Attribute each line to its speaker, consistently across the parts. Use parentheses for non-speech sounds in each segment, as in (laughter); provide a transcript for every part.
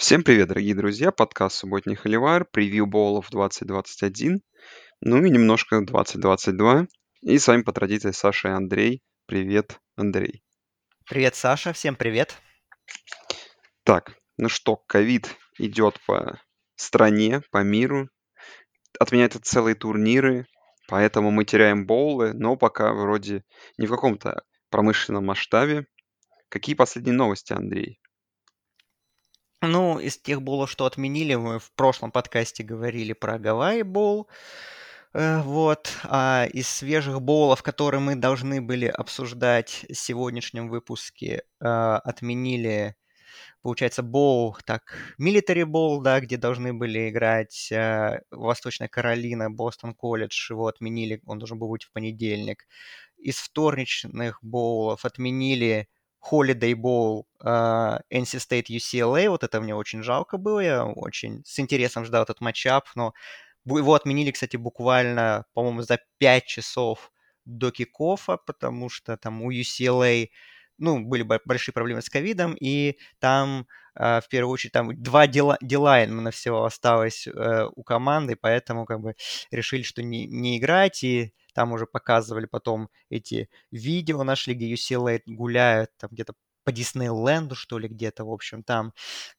Speaker 1: Всем привет, дорогие друзья! Подкаст «Субботний Холивар», превью боулов 2021, ну и немножко 2022. И с вами по традиции Саша и Андрей. Привет, Андрей.
Speaker 2: Привет, Саша, всем привет.
Speaker 1: Так, ну что, ковид идет по стране, по миру, отменяют целые турниры, поэтому мы теряем боулы, но пока вроде не в каком-то промышленном масштабе. Какие последние новости, Андрей?
Speaker 2: Ну, из тех боулов, что отменили, мы в прошлом подкасте говорили про Гавайи боул. Э, вот. А из свежих боулов, которые мы должны были обсуждать в сегодняшнем выпуске, э, отменили, получается, боул, так, Military Bowl, да, где должны были играть э, Восточная Каролина, Бостон колледж, его отменили, он должен был быть в понедельник. Из вторничных боулов отменили Holiday Bowl uh, NC State UCLA, вот это мне очень жалко было, я очень с интересом ждал этот матчап, но его отменили, кстати, буквально, по-моему, за 5 часов до кикофа, потому что там у UCLA, ну, были большие проблемы с ковидом, и там, э, в первую очередь, там два дела, именно всего осталось э, у команды, поэтому как бы решили, что не, не играть, и там уже показывали потом эти видео, нашли, где UCLA гуляют, там где-то по Диснейленду, что ли, где-то, в общем, там.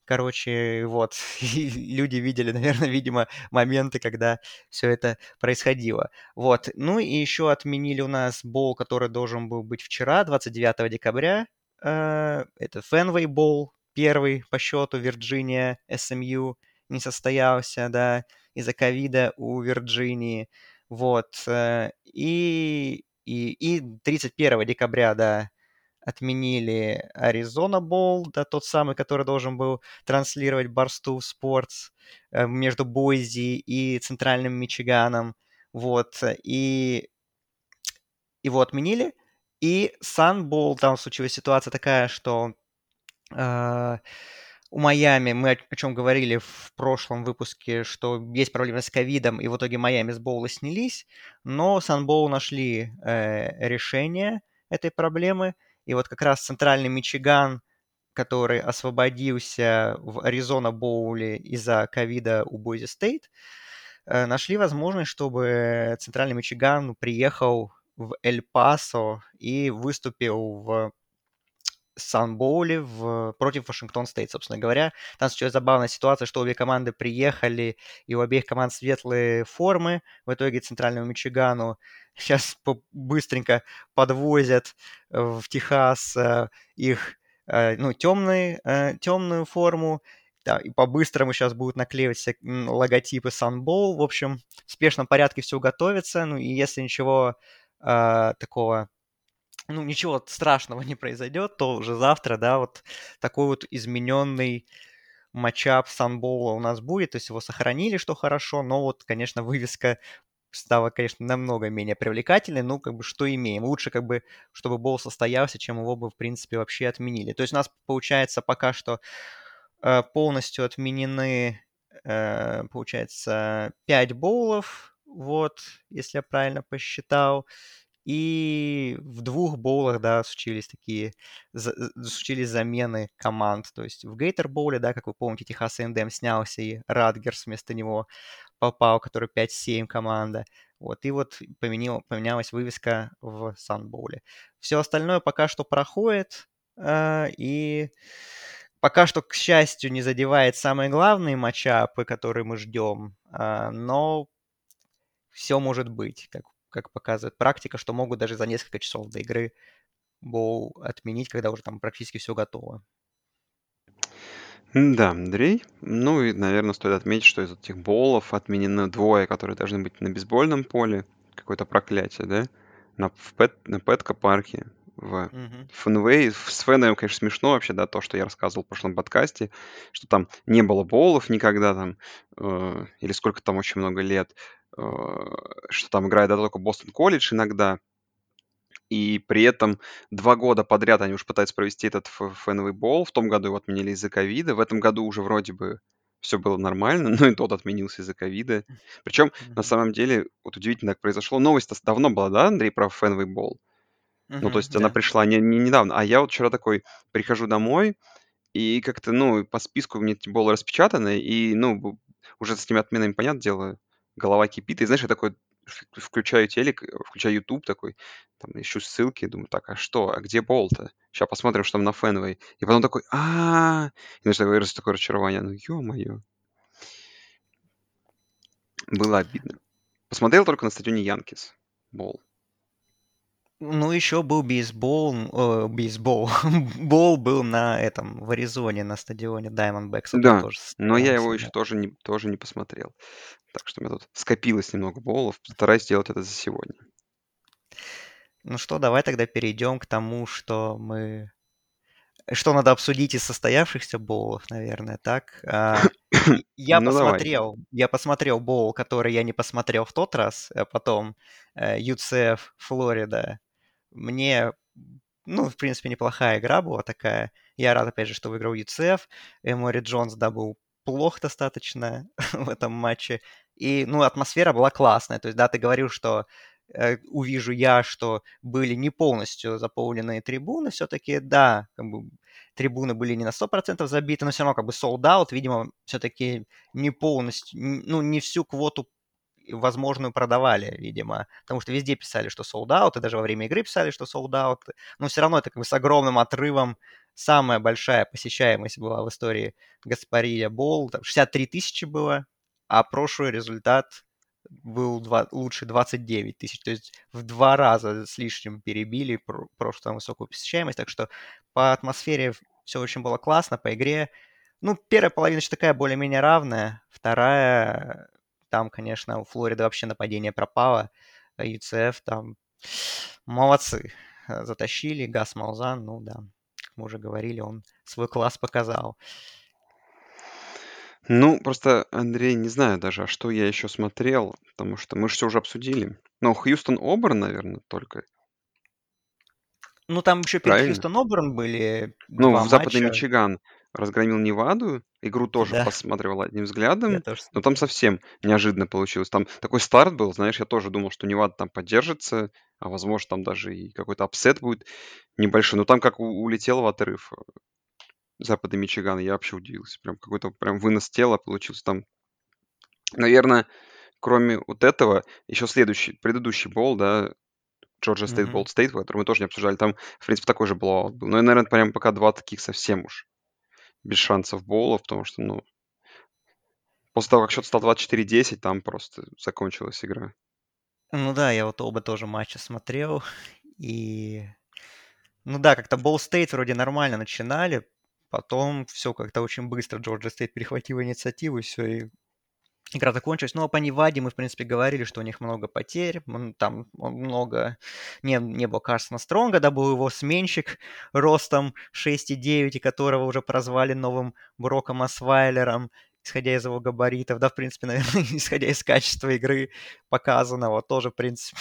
Speaker 2: Короче, вот, (laughs) люди видели, наверное, видимо, моменты, когда все это происходило. Вот, ну и еще отменили у нас бол, который должен был быть вчера, 29 декабря. Э, это Фенвей бол, первый по счету, Вирджиния, СМЮ не состоялся, да, из-за ковида у Вирджинии. Вот. Э, и, и, и 31 декабря, да, отменили Аризона Bowl, да, тот самый, который должен был транслировать Barstool Sports э, между Бойзи и Центральным Мичиганом. Вот. И его отменили. И Sun Bowl, там случилась ситуация такая, что э, у Майами, мы о, чем говорили в прошлом выпуске, что есть проблемы с ковидом, и в итоге Майами с Боула снялись, но Санбоу нашли э, решение этой проблемы, и вот как раз центральный Мичиган, который освободился в Аризона Боуле из-за ковида у Бойзи Стейт, э, нашли возможность, чтобы центральный Мичиган приехал в Эль-Пасо и выступил в Санбоуле в, против Вашингтон Стейт, собственно говоря. Там сейчас забавная ситуация, что обе команды приехали, и у обеих команд светлые формы. В итоге Центральному Мичигану (laughs) сейчас быстренько подвозят в Техас э, их э, ну, темные, э, темную форму, да, и по-быстрому сейчас будут наклеивать все логотипы Sunbowl. В общем, в спешном порядке все готовится. Ну и если ничего э, такого ну, ничего страшного не произойдет, то уже завтра, да, вот такой вот измененный матчап Санбола у нас будет, то есть его сохранили, что хорошо, но вот, конечно, вывеска стала, конечно, намного менее привлекательной, ну, как бы, что имеем. Лучше, как бы, чтобы бол состоялся, чем его бы, в принципе, вообще отменили. То есть у нас, получается, пока что э, полностью отменены, э, получается, 5 боулов, вот, если я правильно посчитал. И в двух боулах, да, случились такие, за, случились замены команд. То есть в Гейтер боуле, да, как вы помните, Техас A&M снялся, и Радгерс вместо него попал, который 5-7 команда. Вот, и вот поменял, поменялась вывеска в Санбоуле. Все остальное пока что проходит, э, и пока что, к счастью, не задевает самые главные матчапы, которые мы ждем, э, но все может быть, как как показывает практика, что могут даже за несколько часов до игры боу отменить, когда уже там практически все готово.
Speaker 1: Да, Андрей. Ну и, наверное, стоит отметить, что из этих боулов отменены двое, которые должны быть на бейсбольном поле. Какое-то проклятие, да? На, в Пэт, на Пэтко-парке в
Speaker 2: Мгм.
Speaker 1: Фенвей. С Фенвеем, конечно, смешно вообще, да, то, что я рассказывал в прошлом подкасте, что там не было боулов никогда там, э, или сколько там очень много лет. Э, что там играет да, только Бостон Колледж иногда, и при этом два года подряд они уже пытаются провести этот фэновый бол. В том году его отменили из-за ковида. В этом году уже вроде бы все было нормально, (laughs) но и тот отменился из-за ковида. Причем, на самом деле, вот удивительно так произошло. Новость давно была, да, Андрей, про фэновый бол? Ну, то есть она
Speaker 2: да.
Speaker 1: пришла не, не недавно. А я вот вчера такой прихожу домой, И как-то, ну, по списку мне эти болы распечатаны, и, ну, уже с этими отменами, понятное дело, голова кипит. И знаешь, я такой включаю телек, включаю YouTube такой, там ищу ссылки, думаю, так, а что, а где бол-то? Сейчас посмотрим, что там на Фенвей. И потом такой, а И знаешь, такое, такое разочарование, ну, ё-моё. Было обидно. Посмотрел только на стадионе Янкис. Бол.
Speaker 2: Ну, еще был бейсбол, э, бейсбол, (laughs) бол был на этом, в Аризоне, на стадионе Diamondbacks.
Speaker 1: Да, но я его еще тоже не, тоже не посмотрел. Так что у меня тут скопилось немного болов. Стараюсь сделать это за сегодня.
Speaker 2: Ну что, давай тогда перейдем к тому, что мы... Что надо обсудить из состоявшихся боулов, наверное, так? А, (coughs) я ну, посмотрел, давай. я посмотрел боул, который я не посмотрел в тот раз, а потом UCF, Флорида, мне, ну, в принципе, неплохая игра была такая. Я рад, опять же, что выиграл UCF. Эмори Джонс, да, был плох достаточно (laughs) в этом матче. И, ну, атмосфера была классная. То есть, да, ты говорил, что э, увижу я, что были не полностью заполненные трибуны. Все-таки, да, как бы, трибуны были не на 100% забиты, но все равно как бы sold out. Видимо, все-таки не полностью, ну, не всю квоту возможную продавали, видимо. Потому что везде писали, что sold out, и даже во время игры писали, что sold out. Но все равно это как бы с огромным отрывом. Самая большая посещаемость была в истории Гаспария Бол. Там 63 тысячи было, а прошлый результат был два, лучше 29 тысяч. То есть в два раза с лишним перебили прошлую высокую посещаемость. Так что по атмосфере все очень было классно, по игре. Ну, первая половина еще такая более-менее равная. Вторая там, конечно, у Флориды вообще нападение пропало. А там (sniffs) молодцы. Э, затащили. Гас Малзан, ну да, как мы уже говорили, он свой класс показал.
Speaker 1: Ну, просто, Андрей, не знаю даже, а что я еще смотрел, потому что мы же все уже обсудили. Ну, Хьюстон Оберн, наверное, только.
Speaker 2: Ну, там еще перед Хьюстон Оберн были
Speaker 1: Ну, в Западный Мичиган разгромил Неваду. Игру тоже Да, посматривал одним взглядом,
Speaker 2: тоже
Speaker 1: но там совсем неожиданно получилось. Там такой старт был, знаешь, я тоже думал, что Невада там поддержится, а возможно там даже и какой-то upset будет небольшой. Но там как улетел в отрыв э, Западный Мичиган, я вообще удивился. Прям какой-то прям вынос тела получился там. Наверное, кроме вот этого, еще следующий, предыдущий боул, да, Georgia State, Ball State, который мы тоже не обсуждали, там, в принципе, такой же blowout был. Но, наверное, прям пока два таких совсем уж без шансов Боула, потому что, ну, после того, как счет стал 24-10, там просто закончилась игра.
Speaker 2: Ну да, я вот оба тоже матча смотрел, и... Ну да, как-то Ball State вроде нормально начинали, потом все как-то очень быстро Georgia State перехватил инициативу, и все, и игра закончилась. А по Неваде мы, в принципе, говорили, что у них много потерь, там много... Не, не было Карсона Стронга, да, был его сменщик ростом 6,9, и которого уже прозвали новым Броком Асвайлером, исходя из его габаритов, да, в принципе, (laughs) наверное, исходя из качества игры показанного, тоже, в принципе,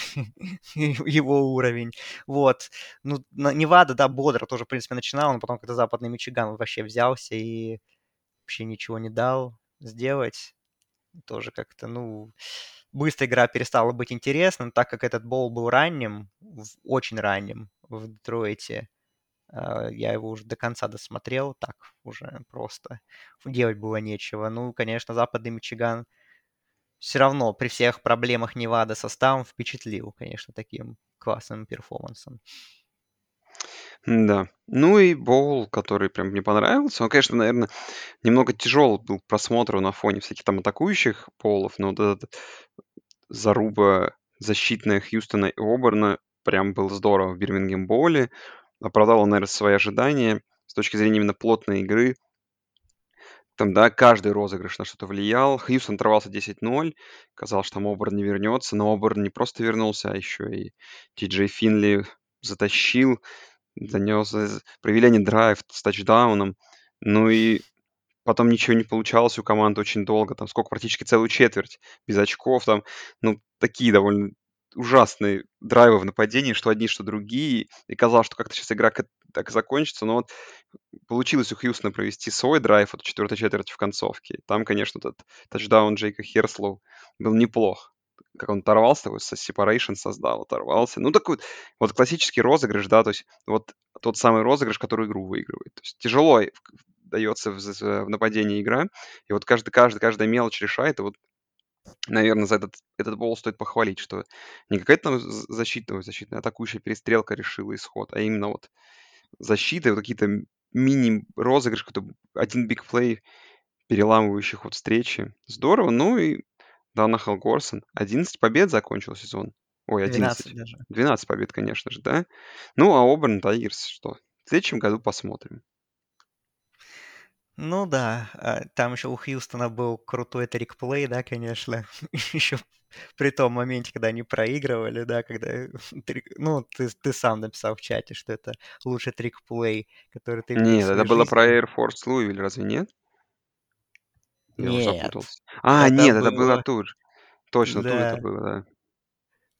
Speaker 2: (laughs) его уровень. Вот. Ну, Невада, да, бодро тоже, в принципе, начинал, но потом, когда западный Мичиган вообще взялся и вообще ничего не дал сделать тоже как-то, ну, быстро игра перестала быть интересным, так как этот бол был ранним, очень ранним в Детройте. А, я его уже до конца досмотрел, так уже просто делать было нечего. Ну, конечно, западный Мичиган все равно при всех проблемах Невада составом впечатлил, конечно, таким классным перформансом.
Speaker 1: Да. Ну и Боул, который прям мне понравился. Он, конечно, наверное, немного тяжелый был к просмотру на фоне всяких там атакующих полов, но вот этот заруба защитная Хьюстона и Оберна прям был здорово в Бирмингем Боуле. Оправдал он, наверное, свои ожидания с точки зрения именно плотной игры. Там, да, каждый розыгрыш на что-то влиял. Хьюстон оторвался 10-0. Казалось, что там Оберн не вернется, но Оберн не просто вернулся, а еще и Ти Джей Финли затащил занес, провели они драйв с тачдауном, ну и потом ничего не получалось у команды очень долго, там сколько, практически целую четверть без очков, там, ну, такие довольно ужасные драйвы в нападении, что одни, что другие, и казалось, что как-то сейчас игра так закончится, но вот получилось у Хьюстона провести свой драйв от четвертой четверти в концовке. Там, конечно, этот тачдаун Джейка Херслоу был неплох как он оторвался, такой separation создал, оторвался. Ну, такой вот, вот классический розыгрыш, да, то есть вот тот самый розыгрыш, который игру выигрывает. То есть тяжело дается в, в нападении игра, и вот каждый, каждый, каждая мелочь решает, и вот наверное, за этот, этот бол стоит похвалить, что не какая-то там защитная, защитная атакующая перестрелка решила исход, а именно вот защита, вот какие-то мини-розыгрыши, один биг плей, переламывающий ход встречи. Здорово. Ну и Дана Халгорсон. 11 побед закончил сезон. Ой, 11. 12 даже. 12 побед, конечно же, да. Ну, а Оберн Тайгерс что? В следующем году посмотрим.
Speaker 2: Ну да, а, там еще у Хьюстона был крутой трик-плей, да, конечно. (laughs) еще при том моменте, когда они проигрывали, да, когда... (laughs) Ну, ты, ты сам написал в чате, что это лучший трик-плей, который ты
Speaker 1: Нет, это было про Air Force Louisville, разве нет?
Speaker 2: Я уже запутался.
Speaker 1: А, это нет, это было же. Точно, да. тут это было, да.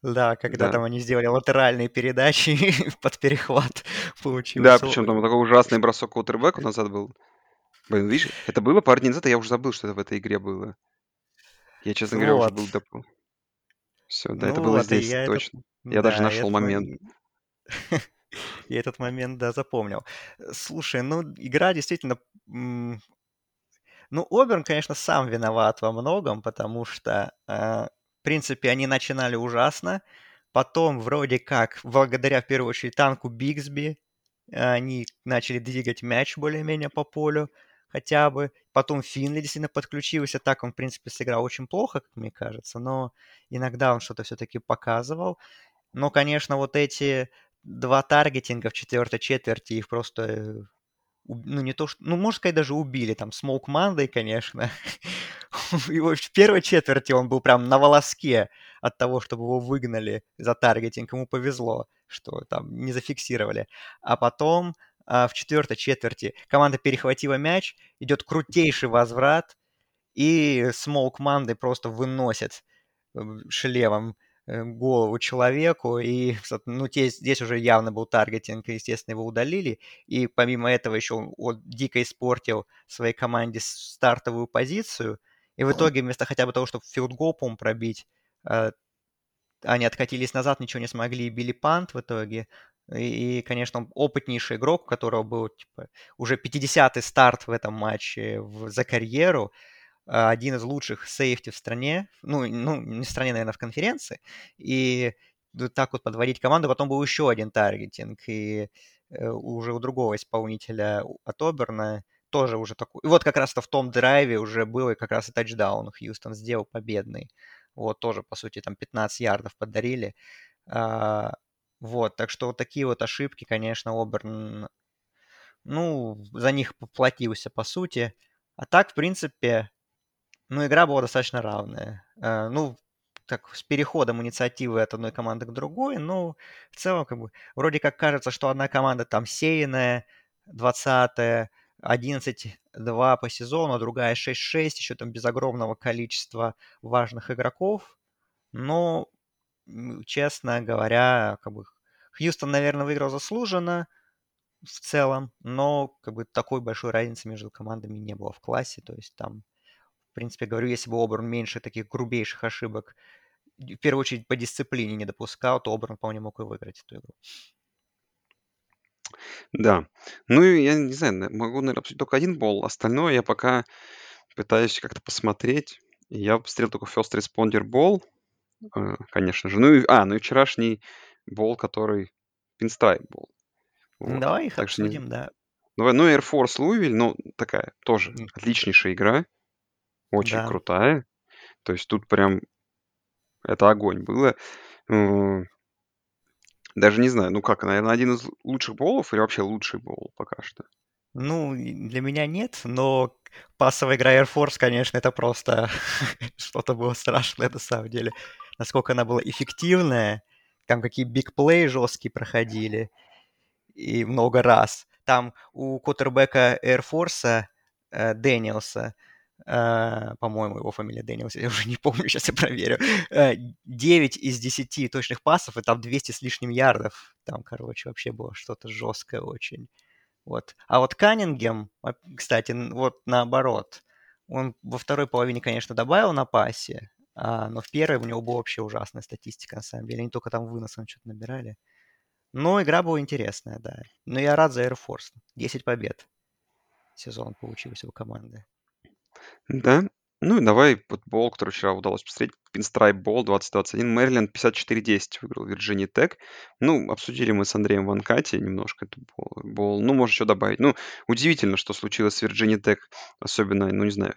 Speaker 2: Да, когда да. там они сделали латеральные передачи (laughs) под перехват
Speaker 1: получился. Да, причем там такой ужасный бросок кутербеку назад был. Блин, видишь, это было пару дней назад, а я уже забыл, что это в этой игре было. Я, честно говоря, уже был допол. Все, да, это ну было здесь, я точно. Я даже нашел момент. (laughs)
Speaker 2: Я этот момент, да, запомнил. Слушай, ну, игра действительно... Ну, Оберн, конечно, сам виноват во многом, потому что, а, в принципе, они начинали ужасно. Потом, вроде как, благодаря, в первую очередь, танку Бигсби, они начали двигать мяч более-менее по полю хотя бы. Потом Финли действительно подключился. Так он, в принципе, сыграл очень плохо, как мне кажется, но иногда он что-то все-таки показывал. Но, конечно, вот эти два таргетинга в четвертой четверти, их просто э, ну, не то что, ну, можно сказать, даже убили, там, Смоук Мандой, конечно. (laughs) Его в первой четверти он был прям на волоске от того, чтобы его выгнали за таргетинг. Ему повезло, что там не зафиксировали. А потом а, в четвертой четверти команда перехватила мяч, идет крутейший возврат, и смол команды просто выносит э, шлемом голову человеку, и ну, здесь, здесь уже явно был таргетинг, и, естественно, его удалили, и помимо этого еще он, он дико испортил своей команде стартовую позицию, и в итоге вместо хотя бы того, чтобы field goal, по пробить, э, они откатились назад, ничего не смогли и били punt в итоге. И, конечно, опытнейший игрок, у которого был типа, уже 50-й старт в этом матче в, за карьеру, один из лучших сейфти в стране, ну, ну, не в стране, наверное, в конференции, и так вот подводить команду. Потом был еще один таргетинг, и э, уже у другого исполнителя от Оберна тоже уже такой. И вот как раз-то в том драйве уже был и как раз и тачдаун Хьюстон сделал победный. Вот тоже, по сути, там 15 ярдов подарили. А, вот, так что вот такие вот ошибки, конечно, Оберн, ну, за них поплатился, по сути. А так, в принципе, ну, игра была достаточно равная. Э, ну, так, с переходом инициативы от одной команды к другой, ну, в целом, как бы, вроде как кажется, что одна команда там сеянная, 20 11-2 по сезону, а другая 6-6, еще там без огромного количества важных игроков. Но честно говоря, как бы Хьюстон, наверное, выиграл заслуженно в целом, но как бы такой большой разницы между командами не было в классе. То есть там, в принципе, говорю, если бы Оберн меньше таких грубейших ошибок, в первую очередь по дисциплине не допускал, то Оберн вполне мог и выиграть эту игру.
Speaker 1: Да. Ну, я не знаю, могу, наверное, обсудить только один бол. Остальное я пока пытаюсь как-то посмотреть. Я посмотрел только First Responder Ball. Э, конечно же. Ну и, а, ну и вчерашний бол, который Pinstripe был.
Speaker 2: Вот. Давай их так обсудим, не... да.
Speaker 1: Давай, ну, Air Force Louisville, ну, такая тоже mm. отличнейшая игра. Очень да. крутая. То есть тут прям это огонь было. Даже не знаю, ну как, наверное, один из лучших болов или вообще лучший бол пока что?
Speaker 2: Ну, для меня нет, но пассовая игра Air Force, конечно, это просто (laughs) что-то было страшное на самом деле насколько она была эффективная, там какие big play жесткие проходили, и много раз. Там у квотербека Air Force э, Дэниелса, э, по-моему, его фамилия Дэниелс, (laughs) я уже не помню, сейчас я проверю, э, 9 из 10 точных пасов, и там 200 с лишним ярдов. Там, короче, вообще было что-то жесткое очень. Вот. А вот Каннингем, кстати, вот наоборот, он во второй половине, конечно, добавил на пасе, а, но в первой у него была вообще ужасная статистика, на самом деле. Они только там выносом что-то набирали. Но игра была интересная, да. Но я рад за Air Force. 10 побед. сезон получился у команды.
Speaker 1: Да. Ну и давай футбол, который вчера удалось посмотреть. Pinstripe Bowl 2021. Мэриленд 54-10 выиграл Вирджиния Тек. Ну, обсудили мы с Андреем в Анкате немножко этот бол. Ну, можно еще добавить. Ну, удивительно, что случилось с Вирджиния Тек. Особенно, ну, не знаю.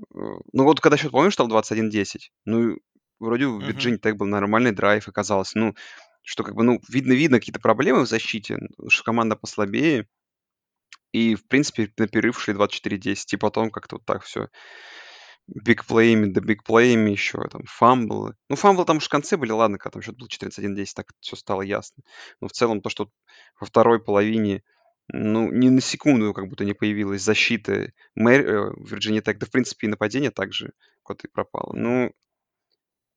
Speaker 1: Э, ну, вот когда счет, помнишь, стал 21-10? Ну, вроде у Вирджинии Тек был нормальный драйв, оказалось. Ну, что как бы, ну, видно-видно какие-то проблемы в защите, что команда послабее. И, в принципе, на перерыв шли 24-10. И потом как-то вот так все бигплеями, да бигплеями еще, там, фамблы. Ну, фамблы там уж в конце были, ладно, когда там счет был 14-1-10, так все стало ясно. Но в целом то, что во второй половине, ну, ни на секунду как будто не появилась защита Мэр, э, Вирджиния Тек, да, в принципе, и нападение также куда-то пропало. Ну,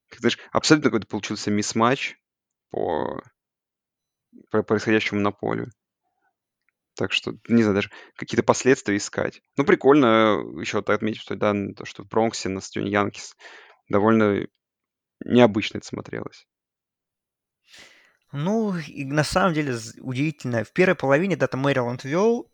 Speaker 1: как знаешь, абсолютно какой-то получился мисс-матч по, по происходящему на поле. Так что, не знаю, даже какие-то последствия искать. Ну, прикольно еще так отметить, что, да, то, что в Бронксе на стадионе Янкис довольно необычно это смотрелось.
Speaker 2: Ну, и на самом деле удивительно. В первой половине да, там Мэриленд вел,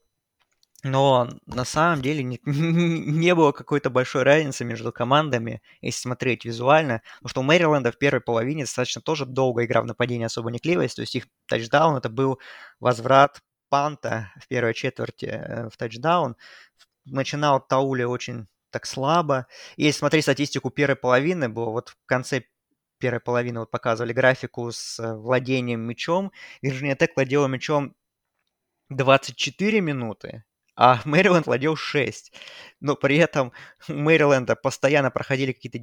Speaker 2: но на самом деле не, (laughs) не было какой-то большой разницы между командами, если смотреть визуально. Потому что у Мэриленда в первой половине достаточно тоже долго игра в нападении особо не клеилась. То есть их тачдаун это был возврат панта в первой четверти э, в тачдаун. Начинал Таули очень так слабо. И если смотреть статистику первой половины, было вот в конце первой половины вот показывали графику с э, владением мячом. Вирджиния Тек владела мячом 24 минуты, а (laughs) Мэриленд владел 6. Но при этом у Мэриленда постоянно проходили какие-то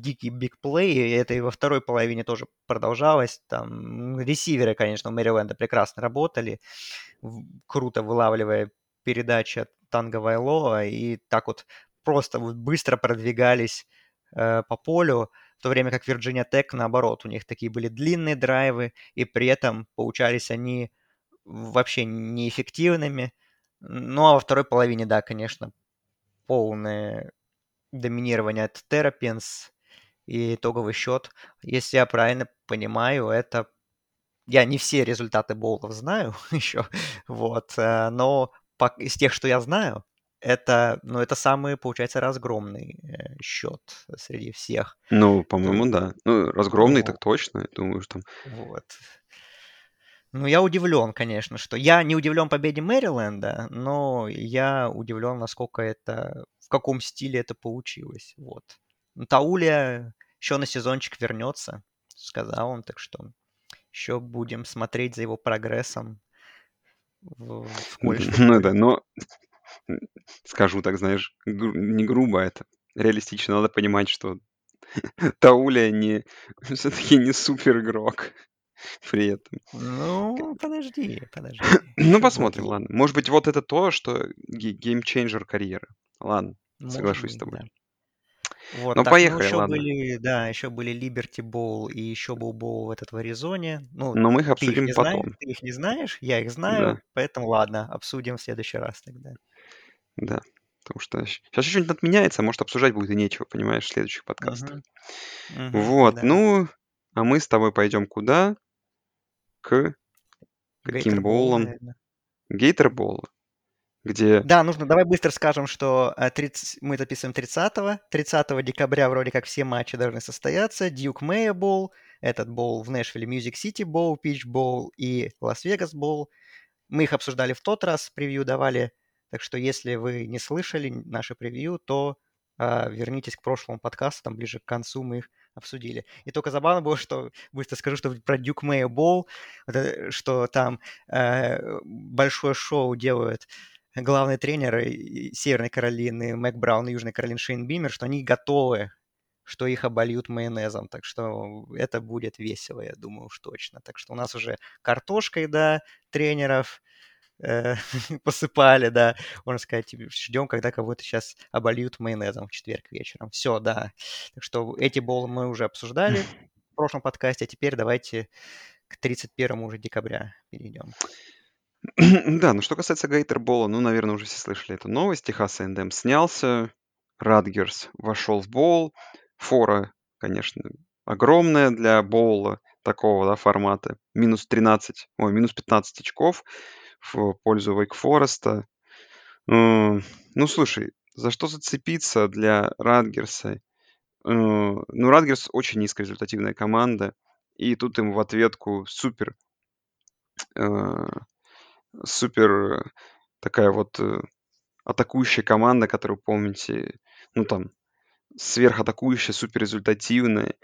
Speaker 2: дикие бигплеи, это и во второй половине тоже продолжалось. Там ресиверы, конечно, у Мэриленда прекрасно работали, круто вылавливая передачи от Танго Вайлоа, и так вот просто быстро продвигались э, по полю, в то время как Virginia Tech, наоборот, у них такие были длинные драйвы, и при этом получались они вообще неэффективными. Ну, а во второй половине, да, конечно, полное доминирование от Terrapins и итоговый счет. Если я правильно понимаю, это... Я не все результаты боулов знаю (laughs) еще, вот, э, но из тех, что я знаю, это, ну, это самый, получается, разгромный э, счет среди всех.
Speaker 1: Ну, по-моему, да. Ну, разгромный вот. так точно, я думаю, что...
Speaker 2: Вот. Ну, я удивлен, конечно, что я не удивлен победе Мэриленда, но я удивлен, насколько это, в каком стиле это получилось. Вот. Таулия еще на сезончик вернется, сказал он, так что еще будем смотреть за его прогрессом
Speaker 1: в, в Ну да, но скажу так, знаешь, не грубо это, реалистично надо понимать, что (laughs) Таулия не (laughs) все-таки не супер игрок. (laughs) при этом.
Speaker 2: Ну, подожди, подожди. (clears throat)
Speaker 1: Ну, посмотрим, ладно. Может быть, вот это то, что геймчейнджер карьеры. Ладно, соглашусь с тобой.
Speaker 2: Вот, ну, так, поехали, ну, еще ладно. Были, да, еще были Liberty Bowl и еще был Bowl этот в Аризоне. Ну,
Speaker 1: Но мы их обсудим
Speaker 2: их
Speaker 1: потом.
Speaker 2: Знаешь, ты их не знаешь, я их знаю, да. поэтому ладно, обсудим в следующий раз тогда.
Speaker 1: Да, потому что сейчас еще что-нибудь отменяется, может обсуждать будет и нечего, понимаешь, в следующих подкастах. Угу. Угу, вот, да. ну, а мы с тобой пойдем куда? к каким боулам? Gator Bowl у, где...
Speaker 2: Да, нужно, давай быстро скажем, что 30, э, мы записываем 30 30 декабря вроде как все матчи должны состояться. Duke's Mayo Bowl, этот боул в Нэшвилле, Music City Bowl, Peach Bowl и Las Vegas Bowl. Мы их обсуждали в тот раз, превью давали, так что если вы не слышали наши превью, то э, вернитесь к прошлому подкасту, там ближе к концу мы их обсудили. И только забавно было, что, быстро скажу, что про Duke's Mayo Bowl, что там э, большое шоу делают главные тренеры Северной Каролины Мэг Браун и Южной Каролины Шейн Бимер, что они готовы, что их обольют майонезом. Так что это будет весело, я думаю уж точно. Так что у нас уже картошкой, да, тренеров, э, (laughs) посыпали, да, можно сказать, ждем, когда кого-то сейчас обольют майонезом в четверг вечером. Все, да. Так что эти болы мы уже обсуждали в (laughs) прошлом подкасте, а теперь давайте к 31 уже декабря перейдем. (clears throat)
Speaker 1: Да, ну что касается Гейтербола, ну, наверное, уже все слышали эту новость. Техас A&M снялся, Радгерс вошел в бол. Фора, конечно, огромная для боула такого да, формата. Минус 13, ой, минус 15 очков в пользу Вейк Фореста. М, ну, слушай, за что зацепиться для Радгерса? Э, ну, Радгерс очень низкорезультативная команда, и тут им в ответку супер, э, супер такая вот э, атакующая команда, которую помните, ну там сверхатакующая, суперрезультативная.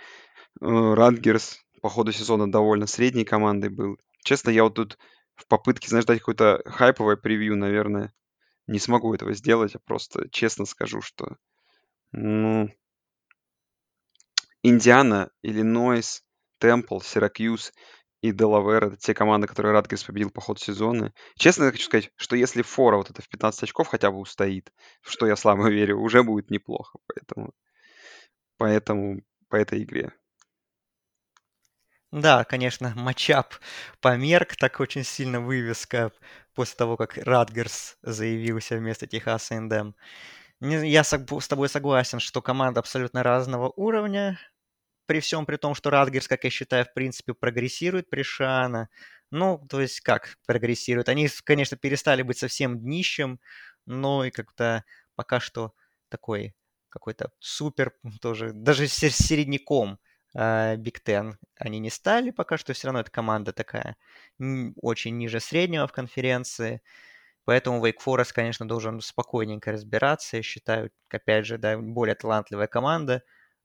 Speaker 1: Э, Радгерс по ходу сезона довольно средней командой был. Честно, я вот тут в попытке, знаешь, дать какое-то хайповое превью, наверное, не смогу этого сделать. Я просто честно скажу, что ну, Индиана, Иллинойс, Темпл, Сиракьюз и Делавер — это те команды, которые Радгерс победил по ходу сезона. Честно, я хочу сказать, что если фора вот это в 15 очков хотя бы устоит, что я слабо верю, уже будет неплохо. Поэтому, поэтому по этой игре.
Speaker 2: Да, конечно, матчап померк, так очень сильно вывеска после того, как Радгерс заявился вместо Техаса Эндем. Я с тобой согласен, что команда абсолютно разного уровня, при всем при том, что Радгерс, как я считаю, в принципе, прогрессирует при Шана. Ну, то есть как прогрессирует? Они, конечно, перестали быть совсем днищем, но и как-то пока что такой какой-то супер (laughs) тоже, даже середняком Биг uh, Ten они не стали пока что, все равно эта команда такая очень ниже среднего в конференции. Поэтому Wake Forest, конечно, должен спокойненько разбираться. Я считаю, опять же, да, более талантливая команда,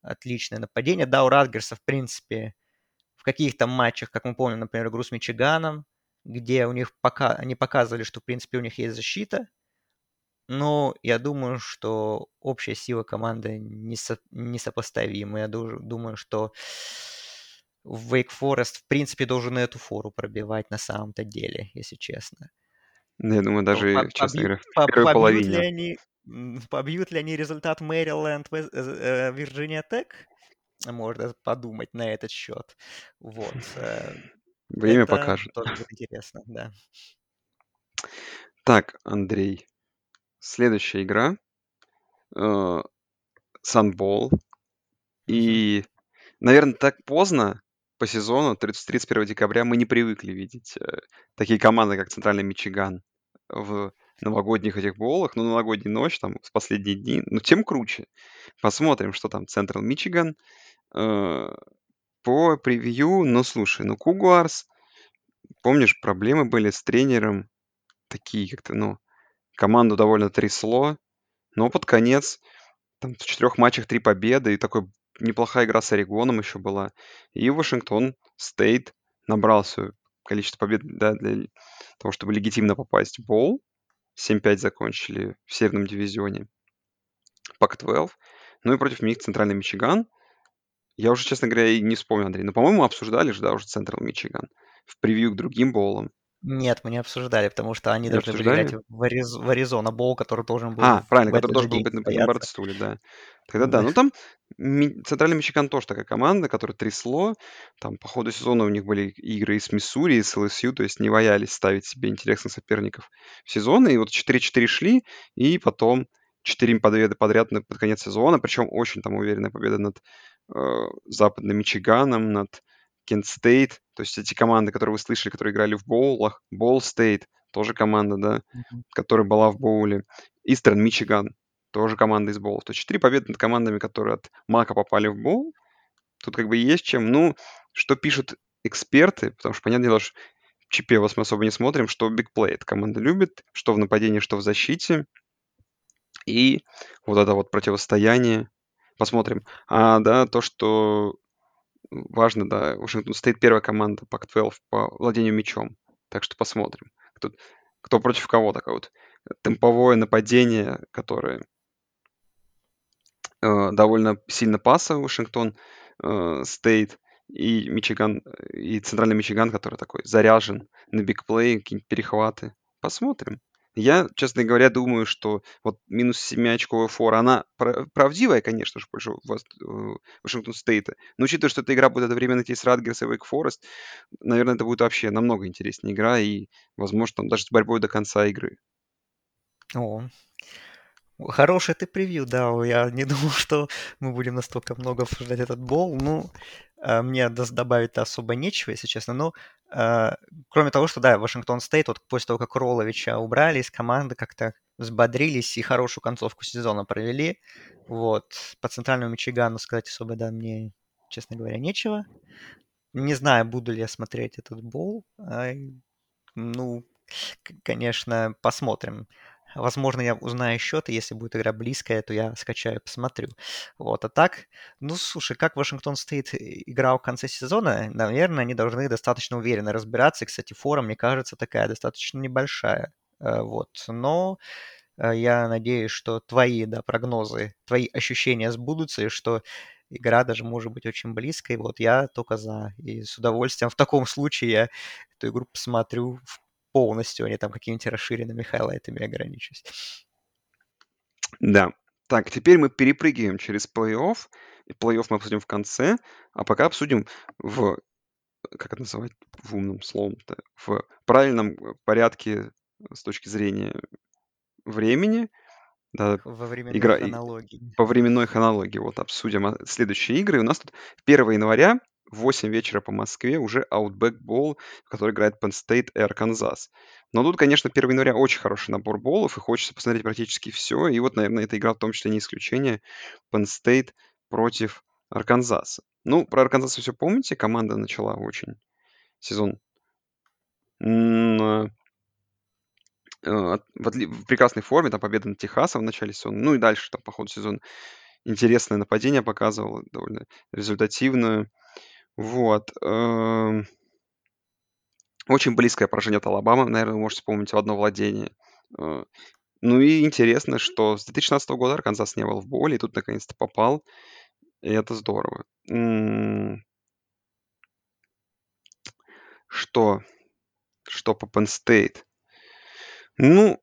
Speaker 2: отличное нападение. Да, у Радгерса, в принципе, в каких-то матчах, как мы помним, например, игру с Мичиганом, где у них пока, они показывали, что, в принципе, у них есть защита, но я думаю, что общая сила команды несо, несопоставима. Я думаю, что Wake Forest, в принципе, должен эту фору пробивать на самом-то деле, если честно.
Speaker 1: Ну, я думаю, даже, по, честно говоря, в первой половине.
Speaker 2: Они, побьют ли они результат Мэриленд, э, Вирджиния Тек? Можно подумать на этот счет. Вот. Э,
Speaker 1: Время Это покажет.
Speaker 2: Тоже будет интересно, да.
Speaker 1: Так, Андрей, Следующая игра. Э, Sunball. И, наверное, так поздно по сезону, 30, 31 декабря, мы не привыкли видеть э, такие команды, как Центральный Мичиган в новогодних этих болах. Ну, новогодняя ночь, там, с последние дни. Но тем круче. Посмотрим, что там Централ Мичиган. Э, по превью, ну, слушай, ну, Кугуарс, помнишь, проблемы были с тренером такие как-то, ну, команду довольно трясло, но под конец там, в четырех матчах три победы, и такой неплохая игра с Орегоном еще была. И Вашингтон Стейт набрал свое количество побед да, для того, чтобы легитимно попасть в боул. 7-5 закончили в северном дивизионе. Пак-12. Ну и против них Центральный Мичиган. Я уже, честно говоря, и не вспомнил, Андрей. Но, по-моему, обсуждали же, да, уже Централ Мичиган в превью к другим боулам.
Speaker 2: Нет, мы не обсуждали, потому что они
Speaker 1: Не
Speaker 2: должны были
Speaker 1: обсуждали?
Speaker 2: играть в, Ариз... в Аризона Боул, который должен был
Speaker 1: А, правильно, который должен
Speaker 2: же
Speaker 1: был быть на, на. Бардстуле, да. Тогда да.
Speaker 2: Да.
Speaker 1: Ну там Ми- Центральный Мичиган тоже такая команда, которая трясло. Там по ходу сезона у них были игры и с Миссури, и с ЛСЮ, то есть не боялись ставить себе интересных соперников в сезон. И вот 4-4 шли, и потом 4 победы подряд на, под конец сезона, причем очень там уверенная победа над э, Западным Мичиганом, над Kent State, то есть эти команды, которые вы слышали, которые играли в боулах, Ball State, тоже команда, да,
Speaker 2: Мгм.
Speaker 1: которая была в боуле, Eastern Michigan, тоже команда из боулов. То есть четыре победы над командами, которые от Мака попали в боул. Тут как бы есть чем. Ну, что пишут эксперты, потому что, понятное дело, что Chippewas мы особо не смотрим, что big play эта команда любит, что в нападении, что в защите. И вот это вот противостояние. Посмотрим. А, да, то, что важно, да, Вашингтон стоит первая команда Пак-12 по владению мячом. Так что посмотрим, кто, кто против кого такое вот темповое нападение, которое э, довольно сильно паса Вашингтон э, Стейт и Мичиган, и Центральный Мичиган, который такой заряжен на бигплей, какие-нибудь перехваты. Посмотрим. Я, честно говоря, думаю, что вот минус 7-очковая фора, она пра- правдивая, конечно же, больше Вашингтон Стейта. Но учитывая, что эта игра будет одновременно идти с Радгерс и Вейк Форест, наверное, это будет вообще намного интереснее игра и, возможно, там даже с борьбой до конца игры.
Speaker 2: О, хороший ты превью, да. Я не (laughs) думал, что мы будем настолько много обсуждать этот бол. Ну, а, мне добавить-то особо нечего, если честно. Но а, кроме того, что, да, Вашингтон Стейт, вот после того, как Роловича убрали из команды, как-то взбодрились и хорошую концовку сезона провели. Вот. По центральному Мичигану сказать особо, да, мне, честно говоря, нечего. Не знаю, буду ли я смотреть этот бол. Ну, конечно, посмотрим. Возможно, я узнаю счет, и если будет игра близкая, то я скачаю посмотрю. Вот, а так, ну, слушай, как Вашингтон стоит играл в конце сезона, наверное, они должны достаточно уверенно разбираться. И, кстати, фора, мне кажется, такая достаточно небольшая. Э, вот, но э, я надеюсь, что твои, да, прогнозы, твои ощущения сбудутся, и что игра даже может быть очень близкой. Вот я только за. И с удовольствием в таком случае я эту игру посмотрю в полностью, а не там какими-нибудь расширенными хайлайтами ограничусь.
Speaker 1: Да. Так, теперь мы перепрыгиваем через плей-офф. Плей-офф мы обсудим в конце, а пока обсудим в как это называть в умном словом-то, в правильном порядке с точки зрения времени,
Speaker 2: да, Во временной игра, хронологии.
Speaker 1: по временной хронологии. Вот обсудим а, следующие игры. У нас тут 1 января в 8 вечера по Москве уже Outback Bowl, в который играет Penn State и Арканзас. Но тут, конечно, 1 января очень хороший набор болов, и хочется посмотреть практически все. И вот, наверное, эта игра в том числе не исключение. Penn State против Арканзаса. Ну, про Арканзас вы все помните. Команда начала очень сезон в, в прекрасной форме. Там победа над Техасом в начале сезона. Ну и дальше там по ходу сезона интересное нападение показывало, довольно результативную. Вот. Эм, очень близкое поражение от Алабамы, наверное, вы можете вспомнить в одно владение. Э, ну и интересно, что с 2016 года Арканзас не был в боли, и тут наконец-то попал. И это здорово. Что? Что по Penn State? Ну,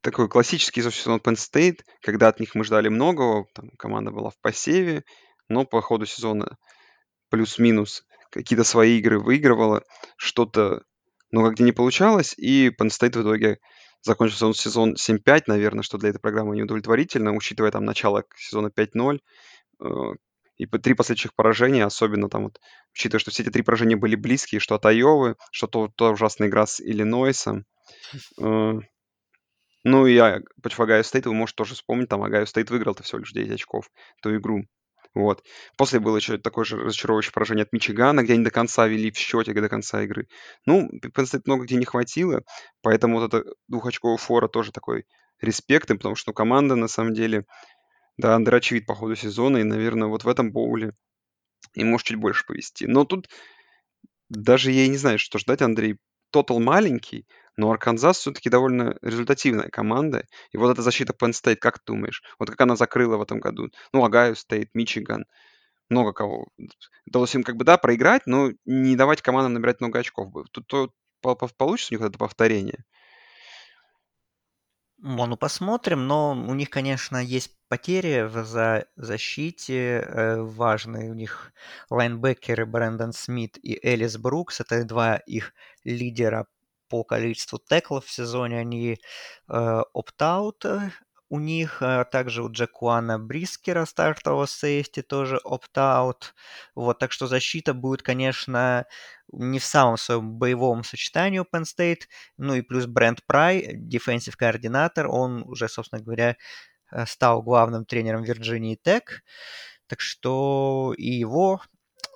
Speaker 1: такой классический сезон Penn State, когда от них мы ждали многого, там команда была в посеве, но по ходу сезона плюс-минус какие-то свои игры выигрывала, что-то, ну, как-то не получалось, и Penn в итоге закончился он сезон 7-5, наверное, что для этой программы неудовлетворительно, учитывая там начало сезона 5-0, э, и три последующих поражения, особенно там вот, учитывая, что все эти три поражения были близкие, что от Айовы, что то, то ужасная игра с Иллинойсом. Э, ну и я против Ohio State, вы можете тоже вспомнить, там Ohio State выиграл-то всего лишь 9 очков ту игру. Вот. После было еще такое же разочаровывающее поражение от Мичигана, где они до конца вели в счете, до конца игры. Ну, Penn State много где не хватило, поэтому вот эта двухочковая фора тоже такой респект потому что ну, команда, на самом деле, да, андерочевид по ходу сезона, и, наверное, вот в этом боуле им может чуть больше повести. Но тут даже я не знаю, что ждать, Андрей. Тотал маленький, но Арканзас все-таки довольно результативная команда. И вот эта защита Penn State, как ты думаешь? Вот как она закрыла в этом году? Ну, Ohio State, Мичиган, много кого. Удалось им как бы, да, проиграть, но не давать командам набирать много очков. Тут то, получится у них это повторение?
Speaker 2: Ну, посмотрим, но у них, конечно, есть потери в за защите э, важные. У них лайнбекеры Брэндон Смит и Эллис Брукс. Это два их лидера по количеству tackle ов в сезоне. Они э, opt-out э, у них, а также у Джекуана Брискера, стартового safety, тоже opt-out. Вот, так что защита будет, конечно, не в самом своем боевом сочетании у Penn State. Ну и плюс Брент Прай, defensive координатор, он уже, собственно говоря, э, стал главным тренером Вирджинии Тек. Так что и его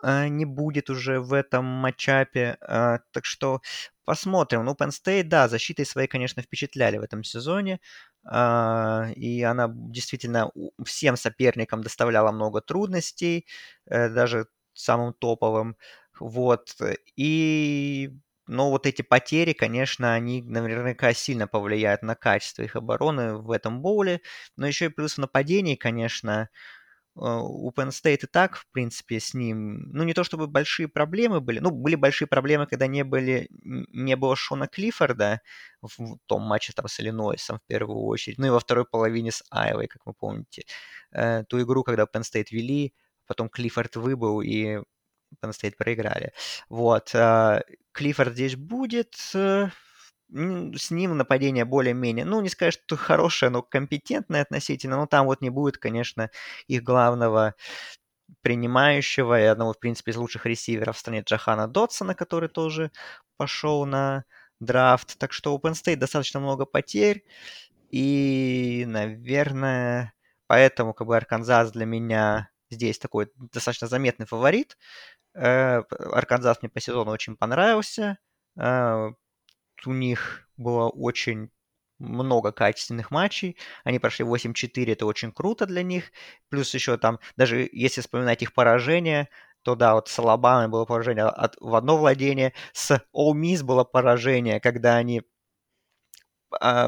Speaker 2: э, не будет уже в этом матчапе. Э, так что посмотрим. Ну, Penn State, да, защитой своей, конечно, впечатляли в этом сезоне. А, и она действительно всем соперникам доставляла много трудностей, э, даже самым топовым. Вот. И но вот эти потери, конечно, они наверняка сильно повлияют на качество их обороны в этом боуле. Но еще и плюс в нападении, конечно, а, у Penn State и так, в принципе, с ним, ну, не то чтобы большие проблемы были, ну, были большие проблемы, когда не, были, не было Шона Клиффорда в том матче там с Иллинойсом в первую очередь, ну и во второй половине с Айвой, как вы помните. Э, ту игру, когда Penn State вели, потом Клиффорд выбыл, и Penn State проиграли. Вот. Э, Клиффорд здесь будет, э, с ним нападение более-менее, ну, не сказать, что хорошее, но компетентное относительно, но там вот не будет, конечно, их главного принимающего и одного, в принципе, из лучших ресиверов в стране Джахана Дотсона, который тоже пошел на драфт. Так что у Penn State достаточно много потерь. И, наверное, поэтому как бы Арканзас для меня здесь такой достаточно заметный фаворит. Э, Арканзас мне по сезону очень понравился. У них было очень много качественных матчей. Они прошли 8-4, это очень круто для них. Плюс еще там, даже если вспоминать их поражение, то да, вот с Алабамой было поражение от, в одно владение, с Miss было поражение, когда они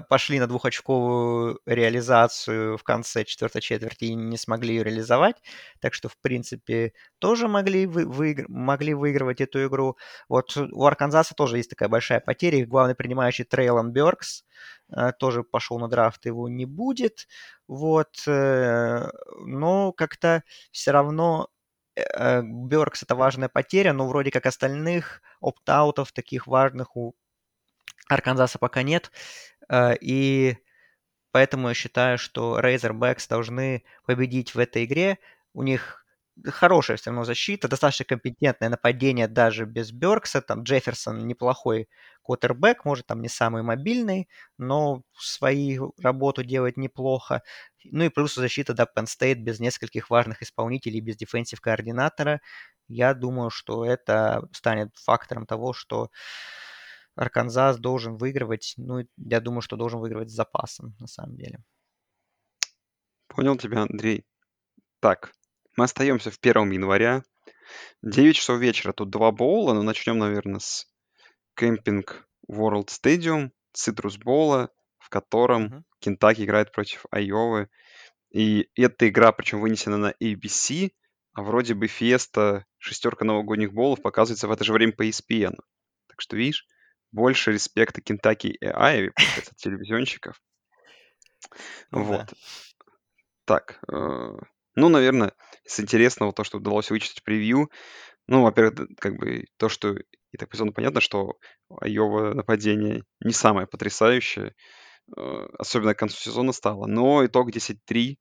Speaker 2: пошли на двухочковую реализацию в конце четвертой четверти и не смогли ее реализовать. Так что, в принципе, тоже могли, вы, выигр- могли выигрывать эту игру. Вот у Арканзаса тоже есть такая большая потеря. Их главный принимающий Трейлон Беркс а, тоже пошел на драфт, его не будет. Вот. Э, но как-то все равно э, Беркс это важная потеря, но вроде как остальных опт-аутов таких важных у Арканзаса пока нет. Э, и поэтому я считаю, что Razorbacks должны победить в этой игре. У них хорошая все равно защита, достаточно компетентное нападение даже без Беркса. Там Джефферсон неплохой квотербек, может, там не самый мобильный, но свою работу делает неплохо. Ну и плюс защита до Penn State без нескольких важных исполнителей, без дефенсив координатора. Я думаю, что это станет фактором того, что Арканзас должен выигрывать. Ну, я думаю, что должен выигрывать с запасом, на самом деле.
Speaker 1: Понял тебя, Андрей. Так, мы остаемся в 1 января. 9 часов вечера. Тут два боула, но начнем, наверное, с Кемпинг World Stadium, Цитрус Боула, в котором uh-huh. Кентаки играет против Айовы. И эта игра, причем вынесена на ABC, а вроде бы Фиеста, шестерка новогодних боулов, показывается в это же время по ESPN. Так что, видишь, больше респекта Кентаки и Айви, получается, от телевизионщиков. Ну, вот. Да. Так, э, ну, наверное, с интересного то, что удалось вычислить превью. Ну, во-первых, как бы то, что и так по понятно, что Айова нападение не самое потрясающее, э, особенно к концу сезона стало. Но итог 10-3,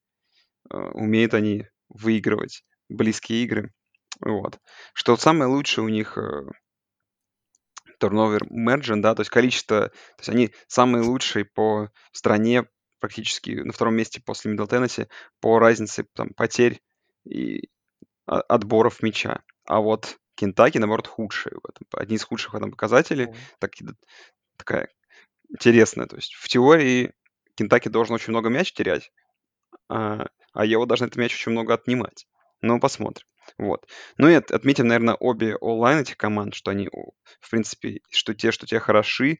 Speaker 1: э, умеют они выигрывать близкие игры. Вот. Что самое лучшее у них turnover margin, да, то есть количество, то есть они самые лучшие по стране практически на втором месте после Middle Tennessee по разнице там, потерь и отборов мяча. А вот Кентаки, наоборот, худшие одни из худших в этом показателей. Так, такая интересная. То есть в теории Кентаки должен очень много мяч терять, а, а его должен этот мяч очень много отнимать. Ну, посмотрим. Вот. Ну и отметим, наверное, обе онлайн этих команд, что они, в принципе, что те, что те хороши.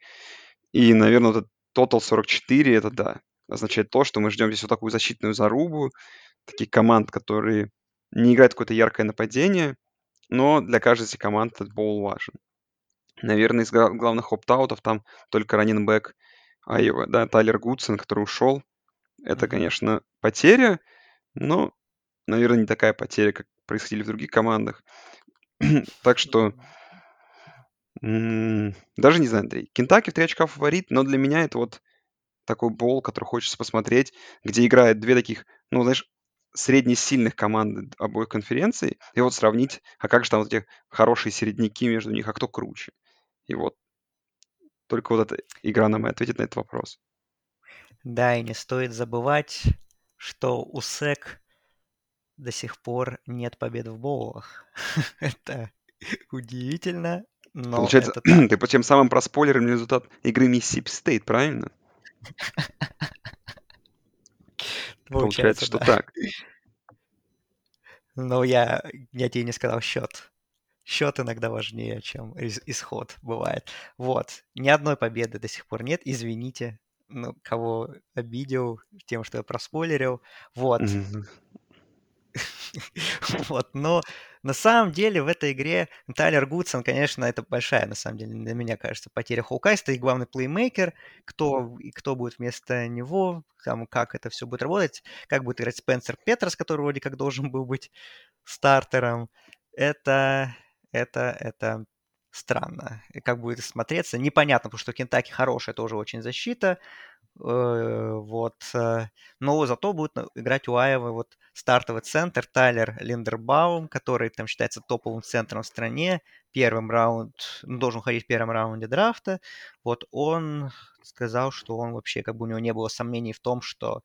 Speaker 1: И, наверное, вот этот Total 44, это да, означает то, что мы ждем здесь вот такую защитную зарубу, таких команд, которые не играют какое-то яркое нападение, но для каждой из команд этот боул важен. Наверное, из главных опт-аутов там только раненбэк Айова, да, Тайлер Гудсон, который ушел. Это, конечно, потеря, но, наверное, не такая потеря, как происходили в других командах. (clears throat) так что даже не знаю, Андрей. Кентаки в 3 очка фаворит, но для меня это вот такой бол, который хочется посмотреть, где играют две таких, ну, знаешь, средне-сильных команды обоих конференций, и вот сравнить, а как же там вот эти хорошие середняки между них, а кто круче. И вот только вот эта игра нам и ответит на этот вопрос.
Speaker 2: Да, и не стоит забывать, что у СЭК до сих пор нет побед в боулах. (laughs) это удивительно, но
Speaker 1: Получается,
Speaker 2: это
Speaker 1: так. (clears throat) ты тем самым проспойлером результат игры Миссисипи Стейт, правильно? (laughs) Получается, что так.
Speaker 2: Но я, я тебе не сказал счет. Счет иногда важнее, чем исход бывает. Вот. Ни одной победы до сих пор нет. Извините, ну, кого обидел тем, что я проспойлерил. Вот. (laughs) вот, но на самом деле в этой игре Тайлер Гудсон, конечно, это большая, на самом деле, для меня кажется, потеря Хоукайста и главный плеймейкер, кто, и кто будет вместо него, там, как это все будет работать, как будет играть Спенсер Петерс, который вроде как должен был быть стартером, это, это, это странно. И как будет смотреться, непонятно, потому что Кентаки хорошая тоже очень защита, Вот. Но зато будет играть у Айвы вот стартовый центр Тайлер Линдербаум, который там считается топовым центром в стране. Первым раунд, ну, должен ходить в первом раунде драфта. Вот он сказал, что он вообще, как бы у него не было сомнений в том, что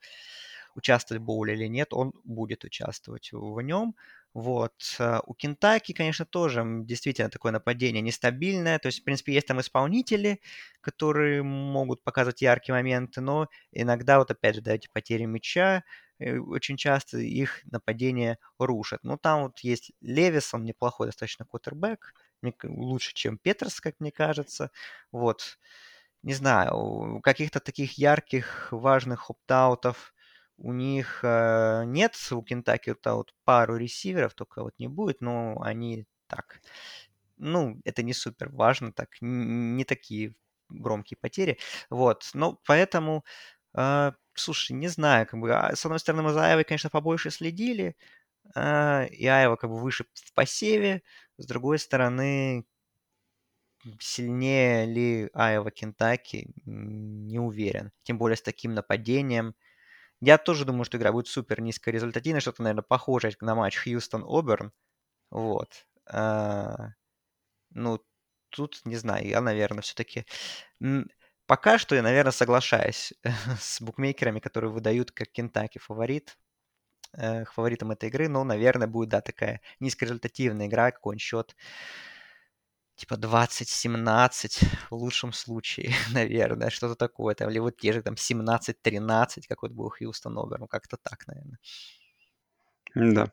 Speaker 2: участвовать в боуле или нет, он будет участвовать в нем. Вот. Э, у Кентаки, конечно, тоже действительно такое нападение нестабильное. То есть, в принципе, есть там исполнители, которые могут показывать яркие моменты, но иногда, вот опять же, да, эти потери мяча, э, очень часто их нападение рушат. Ну, там вот есть Левис, он неплохой достаточно квотербек, лучше, чем Петерс, как мне кажется. Вот. Не знаю, каких-то таких ярких, важных опт-аутов у них э, нет, у Кентаки вот, вот пару ресиверов, только вот не будет, но они так, ну, это не супер важно, так, не такие громкие потери, вот, но поэтому, э, слушай, не знаю, как бы, а, с одной стороны, мы за Айвой, конечно, побольше следили, э, и Айва как бы выше в посеве, с другой стороны, сильнее ли Айва Кентаки, не уверен, тем более с таким нападением, я тоже думаю, что игра будет супер низкорезультативной, что-то, наверное, похожее на матч Хьюстон-Оберн. Вот. А, ну, тут, не знаю, я, наверное, все-таки... Пока что я, наверное, соглашаюсь (laughs) с букмекерами, которые выдают как Кентаки фаворит, э, фаворитом этой игры, но, наверное, будет, да, такая низкорезультативная игра, какой-нибудь счет типа 20-17 в лучшем случае, (laughs) наверное, что-то такое. Там, или вот те же там 17-13, как вот был Хьюстон Обер, ну как-то так, наверное.
Speaker 1: Да.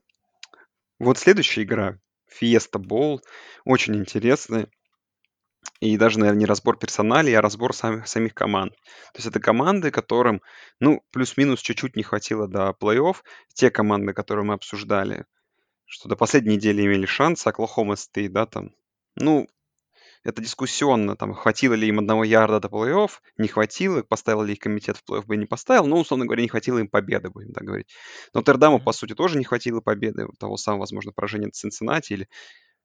Speaker 1: Вот следующая игра, Fiesta Bowl, очень интересная. И даже, наверное, не разбор персоналей, а разбор самих, самих команд. То есть это команды, которым, ну, плюс-минус чуть-чуть не хватило до плей-офф. Те команды, которые мы обсуждали, что до последней недели имели шанс, Оклахома Стейт, да, там, ну, это дискуссионно, там, хватило ли им одного ярда до плей-офф, не хватило, поставил ли их комитет в плей-офф бы не поставил, но, условно говоря, не хватило им победы, будем так говорить. Но Тердаму, по сути, тоже не хватило победы, того самого, возможно, поражения от Цинциннати или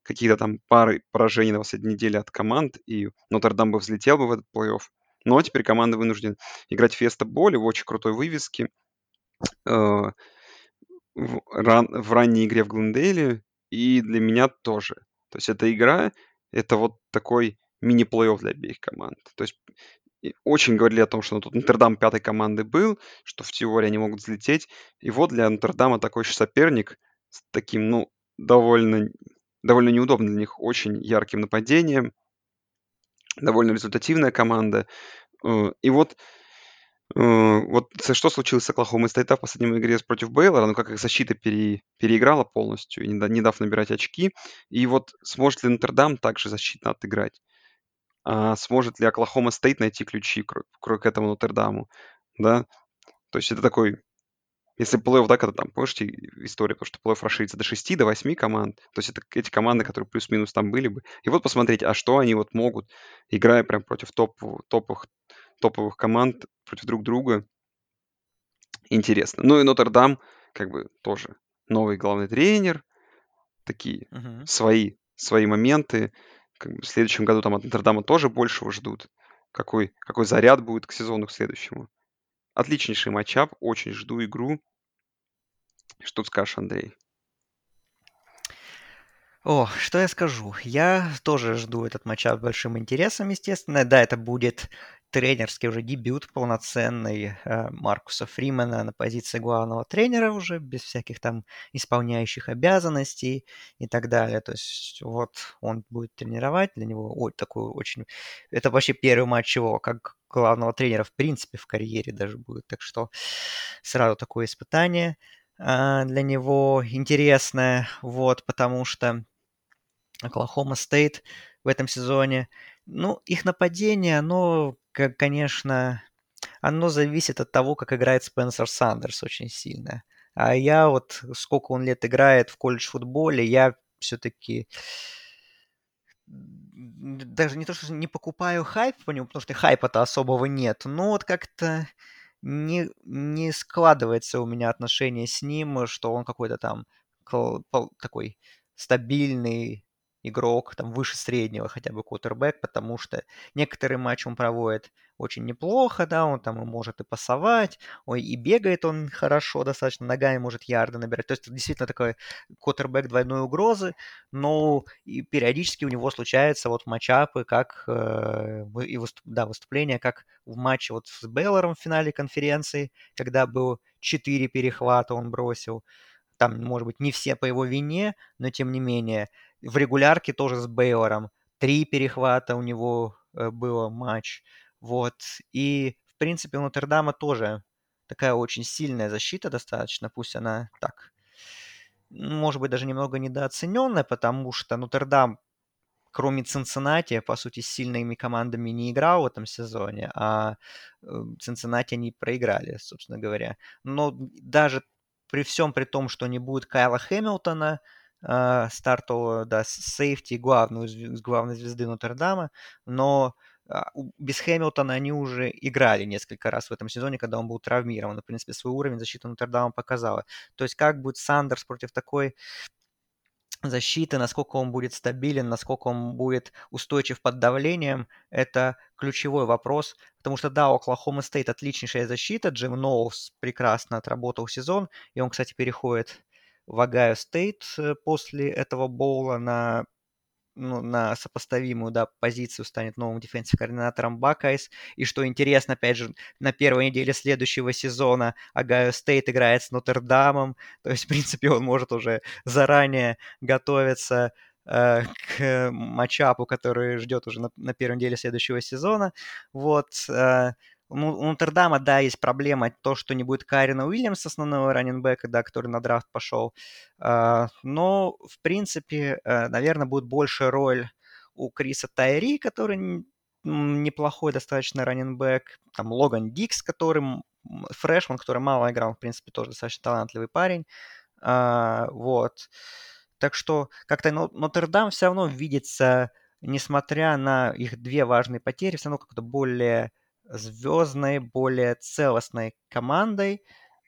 Speaker 1: какие-то там пары поражений на последней неделе от команд, и Нотр-Дам бы взлетел бы в этот плей-офф. Но теперь команда вынуждена играть Феста Боли в очень крутой вывеске. Э, в, ран, в ранней игре в Глендейле, и для меня тоже. То есть эта игра это вот такой мини-плей-офф для обеих команд. То есть очень говорили о том, что ну, тут Нотр-Дам пятой команды был, что в теории они могут взлететь. И вот для Нотр-Дама такой же соперник с таким, ну, довольно, довольно неудобным для них, очень ярким нападением. Довольно результативная команда. Э, и вот вот что случилось с Оклахомой Стейта в последнем игре против Бейлора, ну как их защита пере, переиграла полностью, не, не дав набирать очки. И вот сможет ли Нотр-Дам также защитно отыграть? А сможет ли Оклахома Стейт найти ключи к, к, к этому Нотр-Даму? Да? То есть это такой... Если плей-офф, да, когда там, помните история, потому что плей-офф расширится до 6, до 8 команд, то есть это эти команды, которые плюс-минус там были бы. И вот посмотреть, а что они вот могут, играя прям против топ, топовых топовых команд против друг друга. Интересно. Ну и Нотр-Дам, как бы тоже новый главный тренер, такие uh-huh. свои, свои моменты. Как бы в следующем году там от Нотр-Дама тоже большего ждут. Какой, какой заряд будет к сезону к следующему. Отличнейший матчап, очень жду игру. Что скажешь, Андрей?
Speaker 2: О, что я скажу? Я тоже жду этот матчап с большим интересом, естественно. Да, это будет тренерский уже дебют полноценный э, Маркуса Фримена на позиции главного тренера уже, без всяких там исполняющих обязанностей и так далее. То есть вот он будет тренировать, для него ой, такой очень... Это вообще первый матч его как главного тренера в принципе в карьере даже будет. Так что сразу такое испытание э, для него интересное, вот, потому что Оклахома Стейт в этом сезоне ну, их нападение, оно конечно, оно зависит от того, как играет Спенсер Сандерс очень сильно. А я вот, сколько он лет играет в колледж-футболе, я все-таки даже не то, что не покупаю хайп по нему, потому что хайпа-то особого нет, но вот как-то не, не складывается у меня отношение с ним, что он какой-то там такой стабильный, игрок, там, выше среднего хотя бы кутербэк, потому что некоторые матчи он проводит очень неплохо, да, он там и может и пасовать, ой, и бегает он хорошо достаточно, ногами может ярды набирать. То есть это действительно такой квотербек двойной угрозы, но и периодически у него случаются вот матчапы, как э, и выступ, да, выступления, как в матче вот с Беллером в финале конференции, когда был 4 перехвата он бросил. Там, может быть, не все по его вине, но тем не менее. В регулярке тоже с Бейлором. Три перехвата у него э, было матч. Вот. И, в принципе, у Нотр-Дама тоже такая очень сильная защита достаточно. Пусть она так, может быть, даже немного недооцененная, потому что Нотр-Дам кроме Цинциннати, по сути, с сильными командами не играл в этом сезоне, а э, Цинциннати они проиграли, собственно говоря. Но даже при всем при том, что не будет Кайла Хэмилтона, стартового, да, сейфти, главную, главной звезды Нотр-Дама, но а, без Хэмилтона они уже играли несколько раз в этом сезоне, когда он был травмирован. В принципе, свой уровень защиты Нотр-Дама показала. То есть как будет Сандерс против такой защиты, насколько он будет стабилен, насколько он будет устойчив под давлением, это ключевой вопрос, потому что да, Oklahoma State отличнейшая защита, Джим Ноулс прекрасно отработал сезон, и он, кстати, переходит в Ohio State э, после этого bowl а на ну, на сопоставимую да, позицию станет новым defensive координатором Buckeyes. И что интересно, опять же, на первой неделе следующего сезона Ohio State играет с Нотр-Дамом. То есть, в принципе, он может уже заранее готовиться э, к matchup у, который ждет уже на, на первой неделе следующего сезона. Вот. Э, ну, у Нотр-Дама, да, есть проблема, то, что не будет Кайрена Уильямса, основного running back а, да, который на драфт пошел. А, но, в принципе, э, наверное, будет больше роль у Криса Тайри, который неплохой достаточно раненбэк. Там Логан Дикс, который фрешман, который мало играл, в принципе, тоже достаточно талантливый парень. А, вот. Так что как-то Нотр-Дам все равно видится, несмотря на их две важные потери, все равно как-то более звездной, более целостной командой.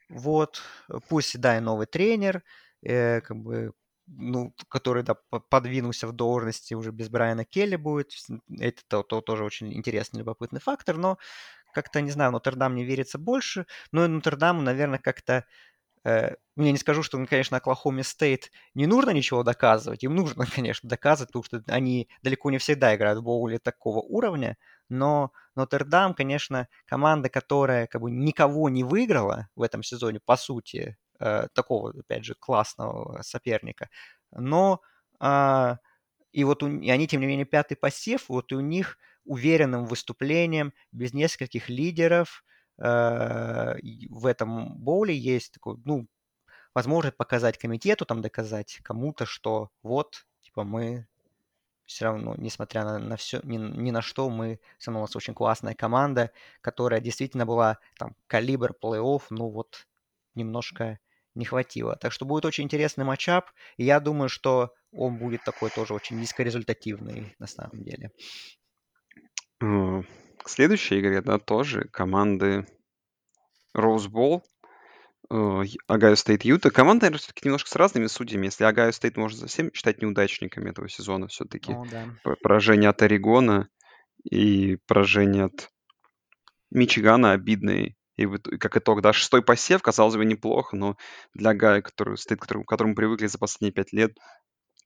Speaker 2: Вот, пусть, да, и новый тренер, э, как бы, ну, который, да, подвинулся в должности уже без Брайана Келли будет. Это то, то, тоже очень интересный, любопытный фактор, но как-то, не знаю, Нотр-Дам не верится больше. Но и Нотр-Даму, наверное, как-то Э, ну, я не скажу, что, конечно, Оклахоме Стейт не нужно ничего доказывать. Им нужно, (laughs) конечно, доказывать, потому что они далеко не всегда играют в боуле такого уровня. Но Нотр-Дам, конечно, команда, которая как бы никого не выиграла в этом сезоне, по сути, э, такого, опять же, классного соперника. Но э, и вот у, и они, тем не менее, пятый посев, вот и у них уверенным выступлением, без нескольких лидеров, э, в этом боуле есть такой, ну, возможность показать комитету, там доказать кому-то, что вот, типа, мы все равно, несмотря на, на все, ни, ни на что, мы все у нас очень классная команда, которая действительно была там калибр плей-офф, ну вот немножко не хватило. Так что будет очень интересный matchup, и я думаю, что он будет такой тоже очень низкорезультативный на самом деле.
Speaker 1: К следующей игре, да, тоже команды Rose Bowl, Ohio State Юта. Команда, наверное, все-таки немножко с разными судьбами. Если Ohio State можно совсем считать неудачниками этого сезона, все-таки
Speaker 2: О, да.
Speaker 1: поражение от Орегона и поражение от Мичигана обидные. И вот, как итог, да, шестой посев, казалось бы, неплохо, но для Гая, который стоит, к которому, к которому привыкли за последние пять лет,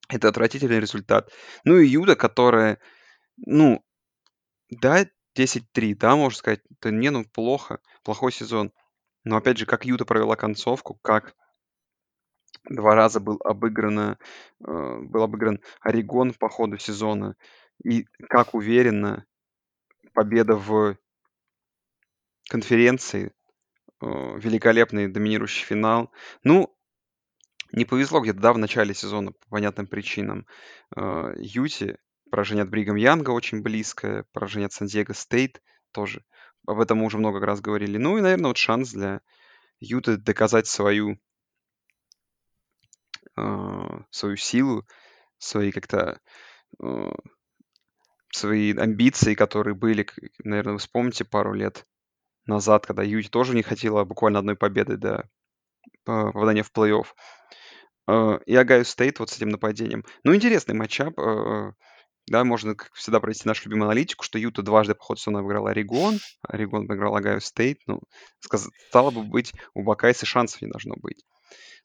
Speaker 1: это отвратительный результат. Ну и Юда, которая, ну, да, 10-3, да, можно сказать, это не, ну, плохо, плохой сезон. Но опять же, как Юта провела концовку, как два раза был обыграно, э, был обыгран Орегон по ходу сезона, и как уверенно победа в конференции, э, великолепный доминирующий финал. Ну, не повезло где-то, да, в начале сезона по понятным причинам. Э, Юте Поражение от Бригам Янга очень близкое, поражение от Сан-Диего Стейт тоже. Об этом мы уже много раз говорили. Ну и, наверное, вот шанс для Юты доказать свою, э, свою силу, свои как-то э, свои амбиции, которые были, наверное, вы вспомните пару лет назад, когда Юте тоже не хватило буквально одной победы до попадания в плей-офф. Э, и Ohio State вот с этим нападением. Ну, интересный matchup. Э, да, можно, как всегда, провести нашу любимую аналитику, что Юта дважды по ходу сезона обыграл Орегон, Орегон обыграл Ohio State. Ну, стало бы быть, у Buckeyes шансов не должно быть.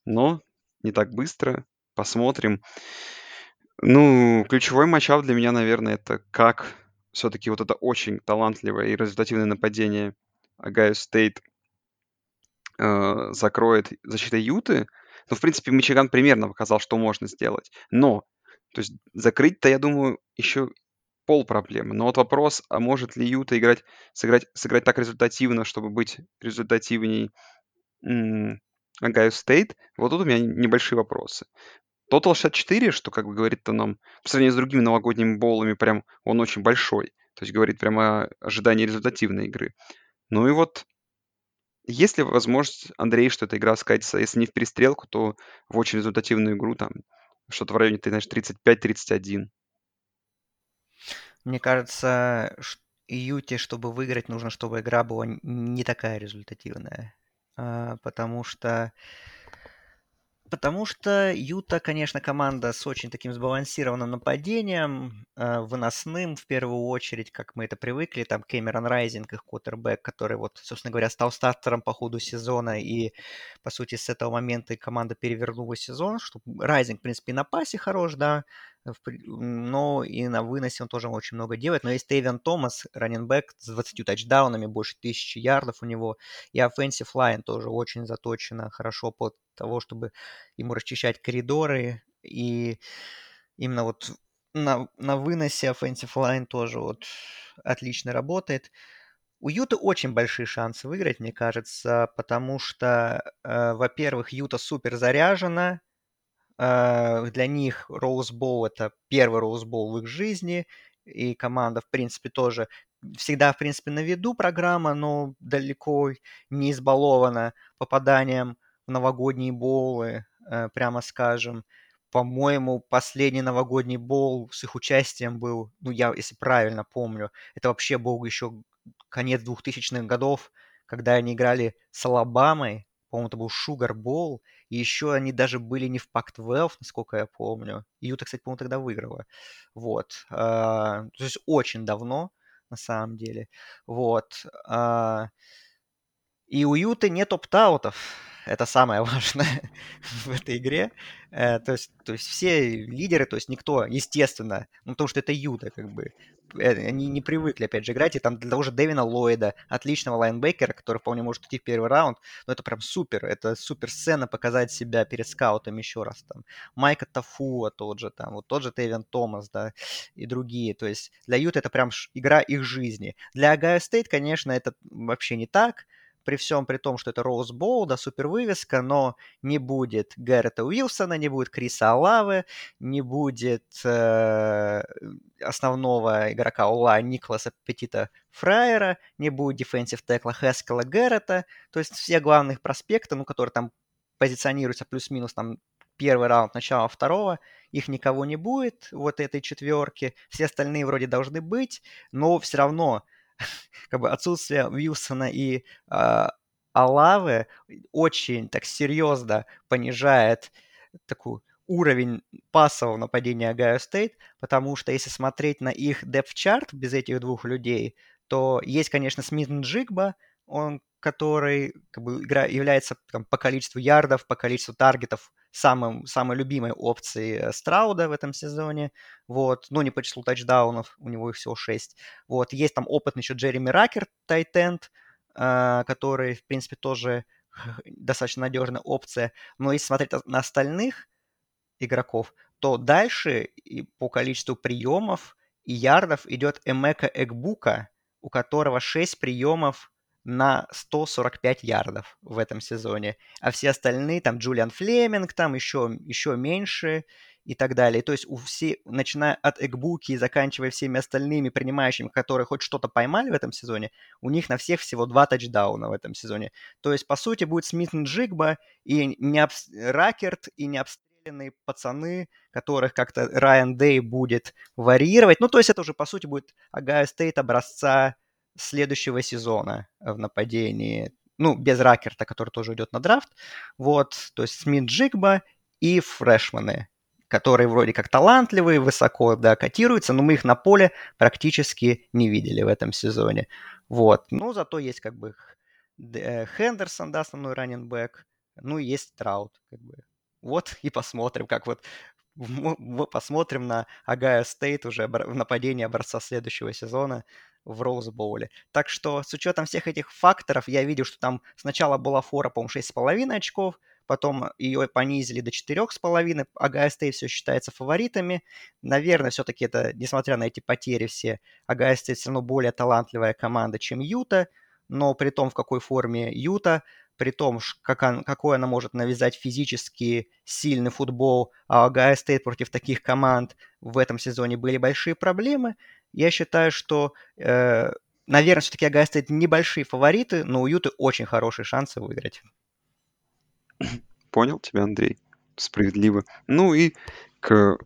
Speaker 1: Но не так быстро. Посмотрим. Ну, ключевой matchup для меня, наверное, это как все-таки вот это очень талантливое и результативное нападение Ohio State э, закроет защита Юты. Ну, в принципе, Мичиган примерно показал, что можно сделать. Но, то есть закрыть-то, я думаю, еще пол проблемы. Но вот вопрос, а может ли Юта играть, сыграть, сыграть так результативно, чтобы быть результативней Ohio State? Вот тут у меня небольшие вопросы. Total 64, что как бы говорит-то нам, по сравнению с другими новогодними bowl ами, прям он очень большой. То есть говорит прямо о ожидании результативной игры. Ну и вот есть ли возможность, Андрей, что эта игра скатится, если не в перестрелку, то в очень результативную игру, там, что-то в районе, ты знаешь, 35-31?
Speaker 2: Мне кажется, Юте, чтобы выиграть, нужно, чтобы игра была не такая результативная. А, потому что потому что Юта, конечно, команда с очень таким сбалансированным нападением, э, выносным в первую очередь, как мы это привыкли. Там Кэмерон Райзинг, их квотербек, который вот, собственно говоря, стал стартером по ходу сезона. И, по сути, с этого момента команда перевернула сезон. Что Райзинг, в принципе, на пасе хорош, да, но и на выносе он тоже очень много делает. Но есть Тейвен Томас, раненбэк с 20 тачдаунами, больше тысячи ярдов у него. И offensive line тоже очень заточено хорошо под того, чтобы ему расчищать коридоры. И именно вот на, на выносе offensive line тоже вот отлично работает. У Юта очень большие шансы выиграть, мне кажется, потому что, э, во-первых, Юта супер заряжена, э, для них Роуз Боул это первый Роуз Боул в их жизни, и команда, в принципе, тоже всегда, в принципе, на виду программа, но далеко не избалована попаданием в новогодние боулы, э, прямо скажем. По-моему, последний новогодний боул с их участием был, ну, я, если правильно помню, это вообще был еще конец 2000-х годов, когда они играли с Алабамой, по-моему, это был Шугар Боул, и еще они даже были не в Pac-12, насколько я помню. Юта, кстати, по-моему, тогда выиграла. Вот. А, то есть очень давно, на самом деле. Вот. А, и у Юты нет опт-аутов это самое (laughs) важное в этой игре. Э, то, есть, то есть все лидеры, то есть никто, естественно, ну, потому что это Юта, как бы, э, они не привыкли, опять же, играть, и там для того же Дэвина Ллойда, отличного лайнбекера, который вполне может идти в первый раунд, но это прям супер, это супер сцена показать себя перед скаутом еще раз, там, Мика Тафуа тот же, там, вот тот же Тавион Томас, да, и другие, то есть для Юта это прям игра их жизни. Для Ohio State, конечно, это вообще не так, при всем при том, что это Rose Bowl, да, супер вывеска, но не будет Гаррета Уилсона, не будет Криса Олаве, не будет э, основного игрока O-line а Николаса Петита Фрайера, не будет defensive tackle а Хаскелла Гаррета, то есть все главных проспекты, ну, которые там позиционируются плюс-минус там первый раунд, начало второго, их никого не будет, вот этой четверки, все остальные вроде должны быть, но все равно (laughs) как бы отсутствие Уилсона и э, Олаве очень так серьезно понижает такую уровень пассового нападения Ohio State, потому что если смотреть на их depth chart без этих двух людей, то есть, конечно, Смит Джигба, он, который как бы, игра, является там, по количеству ярдов, по количеству таргетов самым, самой любимой опцией э, Страуда в этом сезоне, вот, ну, не по числу тачдаунов, у него их всего 6, вот, есть там опытный еще Джереми Ракер, тайтенд, э, который, в принципе, тоже достаточно надежная опция, но если смотреть на остальных игроков, то дальше по количеству приемов и ярдов идет Эмека Эгбука, у которого 6 приемов на 145 ярдов в этом сезоне. А все остальные, там Джулиан Флеминг, там еще, еще меньше и так далее. То есть у все, начиная от Эгбуки и заканчивая всеми остальными принимающими, которые хоть что-то поймали в этом сезоне, у них на всех всего два тачдауна в этом сезоне. То есть, по сути, будет Смит Джигба и не об... Ракерт, и не обстрелянные пацаны, которых как-то Райан Дэй будет варьировать. Ну, то есть это уже, по сути, будет Ohio State образца следующего сезона в нападении. Ну, без Ракерта, который тоже идет на драфт. Вот, то есть Смит Джигба и фрешманы, которые вроде как талантливые, высоко, да, котируются, но мы их на поле практически не видели в этом сезоне. Вот. Ну, зато есть как бы э, Хендерсон, да, основной раненбэк, ну, и есть Траут, как бы. Вот и посмотрим, как вот мы посмотрим на Агая Стейт уже в нападении образца следующего сезона в Rose Bowl е. Так что с учетом всех этих факторов я видел, что там сначала была фора, по-моему, 6,5 очков, потом ее понизили до 4,5, Ohio State все считается фаворитами. Наверное, все-таки это, несмотря на эти потери все, Ohio State все равно более талантливая команда, чем Юта, но при том, в какой форме Юта, при том, как он, какой она может навязать физически сильный футбол, а Ohio State против таких команд в этом сезоне были большие проблемы, я считаю, что, э, наверное, все-таки Агая Стейт небольшие фавориты, но у Юты очень хорошие шансы выиграть.
Speaker 1: Понял тебя, Андрей. Справедливо. Ну и к,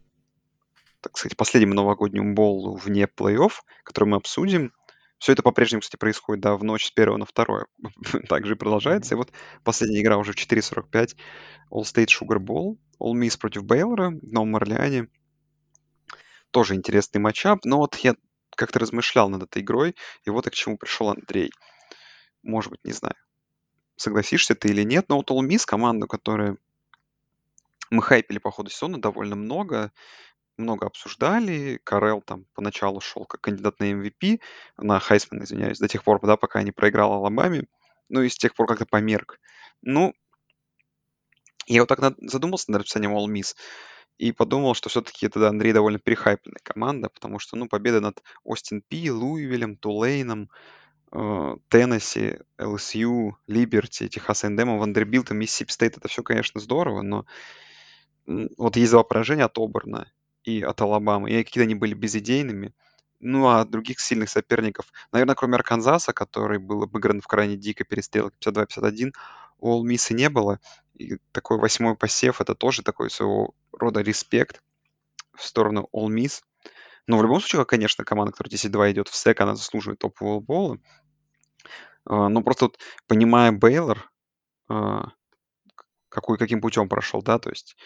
Speaker 1: так сказать, последнему новогоднему болу вне плей-офф, который мы обсудим. Все это по-прежнему, кстати, происходит, да, в ночь с первого на второе. (laughs) Также и продолжается. И вот последняя игра уже в 4.45. All State Sugar Bowl. All Miss против Бейлора в Новом Орлеане. Тоже интересный матчап. Но вот я как-то размышлял над этой игрой, и вот и к чему пришел Андрей. Может быть, не знаю, согласишься ты или нет, но вот All Miss, команда, которая мы хайпили по ходу сезона довольно много, много обсуждали. Карел там поначалу шел как кандидат на MVP, на Хайсман, извиняюсь, до тех пор, да, пока не проиграл Алабаме. Ну и с тех пор как-то померк. Ну, я вот так задумался над расписанием Ole Miss и подумал, что все-таки это, Андрей, довольно перехайпленная команда, потому что, ну, победа над Остин Пи, Луивилем, Тулейном, э, Теннесси, LSU, Либерти, Texas A&M ом, Вандербилтом, Миссисипи Стейт, это все, конечно, здорово, но вот есть два поражения от Оберна и от Алабамы, и какие-то они были безыдейными. Ну, а других сильных соперников, наверное, кроме Арканзаса, который был обыгран в крайне дико перестрелке 52-51, у Олмиса не было. И такой восьмой посев — это тоже такой своего рода респект в сторону All Miss. Но в любом случае, конечно, команда, которая 10-2 идет в сек, она заслуживает топового бола. А, но просто вот, понимая Бейлор, а, какой, каким путем прошел, да, то есть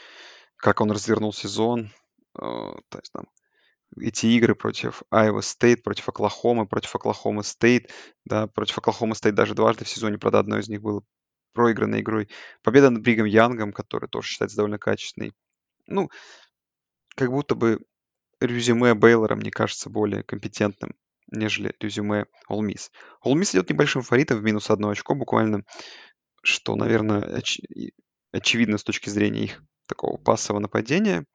Speaker 1: как он развернул сезон, а, то есть там эти игры против Iowa State, против Оклахомы, против Оклахомы Стейт, да, против Оклахомы Стейт даже дважды в сезоне, правда, одной из них было проигранной игрой. Победа над Бригом Янгом, который тоже считается довольно качественной. Ну, как будто бы резюме Бейлора, мне кажется, более компетентным, нежели резюме Ole Miss. Ole Miss идет небольшим фаворитом в минус одно очко буквально, что, наверное, оч... очевидно с точки зрения их такого пассового нападения.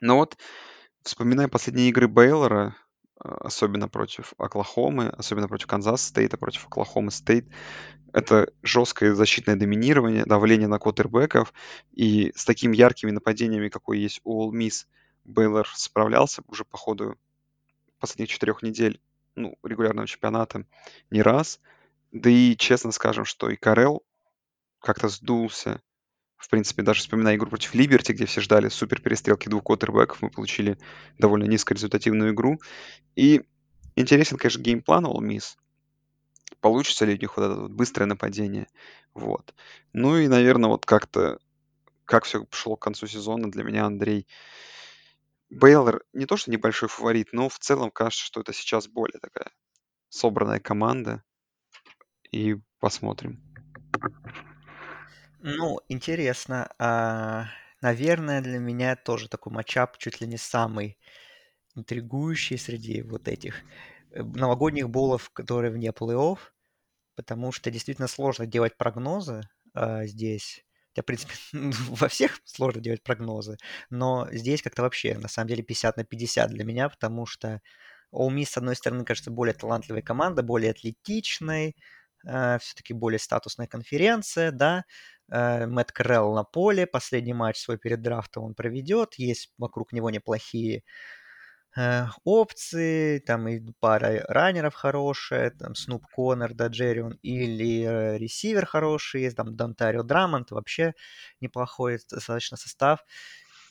Speaker 1: Но вот, вспоминая последние игры Бейлора, особенно против Оклахомы, особенно против Канзас Стейта, против Оклахомы Стейт, это жесткое защитное доминирование, давление на квотербеков, и с такими яркими нападениями, какой есть у Ole Miss, Бейлор справлялся уже по ходу последних четырех недель ну, регулярного чемпионата не раз. Да и честно скажем, что и Карел как-то сдулся. В принципе, даже вспоминая игру против Либерти, где все ждали супер перестрелки двух квотербеков, мы получили довольно низкорезультативную игру. И интересен, конечно, геймплан All Miss получится ли у них вот это вот быстрое нападение. Вот. Ну и, наверное, вот как-то, как все шло к концу сезона, для меня Андрей Бейлор не то, что небольшой фаворит, но в целом кажется, что это сейчас более такая собранная команда. И посмотрим.
Speaker 2: Ну, интересно. А, наверное, для меня тоже такой матчап чуть ли не самый интригующий среди вот этих Э, новогодних болов, которые вне плей-офф, потому что действительно сложно делать прогнозы а, здесь. Хотя, в принципе, (laughs) во всех сложно делать прогнозы, но здесь как-то вообще, на самом деле, 50 на 50 для меня, потому что All Miss, с одной стороны, кажется, более талантливая команда, более атлетичной, э, все-таки более статусная конференция, да, Мэтт Крелл на поле, последний матч свой перед драфтом он проведет, есть вокруг него неплохие э, опции, там и пара раннеров хорошая, там Снуп Коннор, да, Джеррион, или э, ресивер хороший, есть там Донтарио Драмонт, вообще неплохой достаточно состав.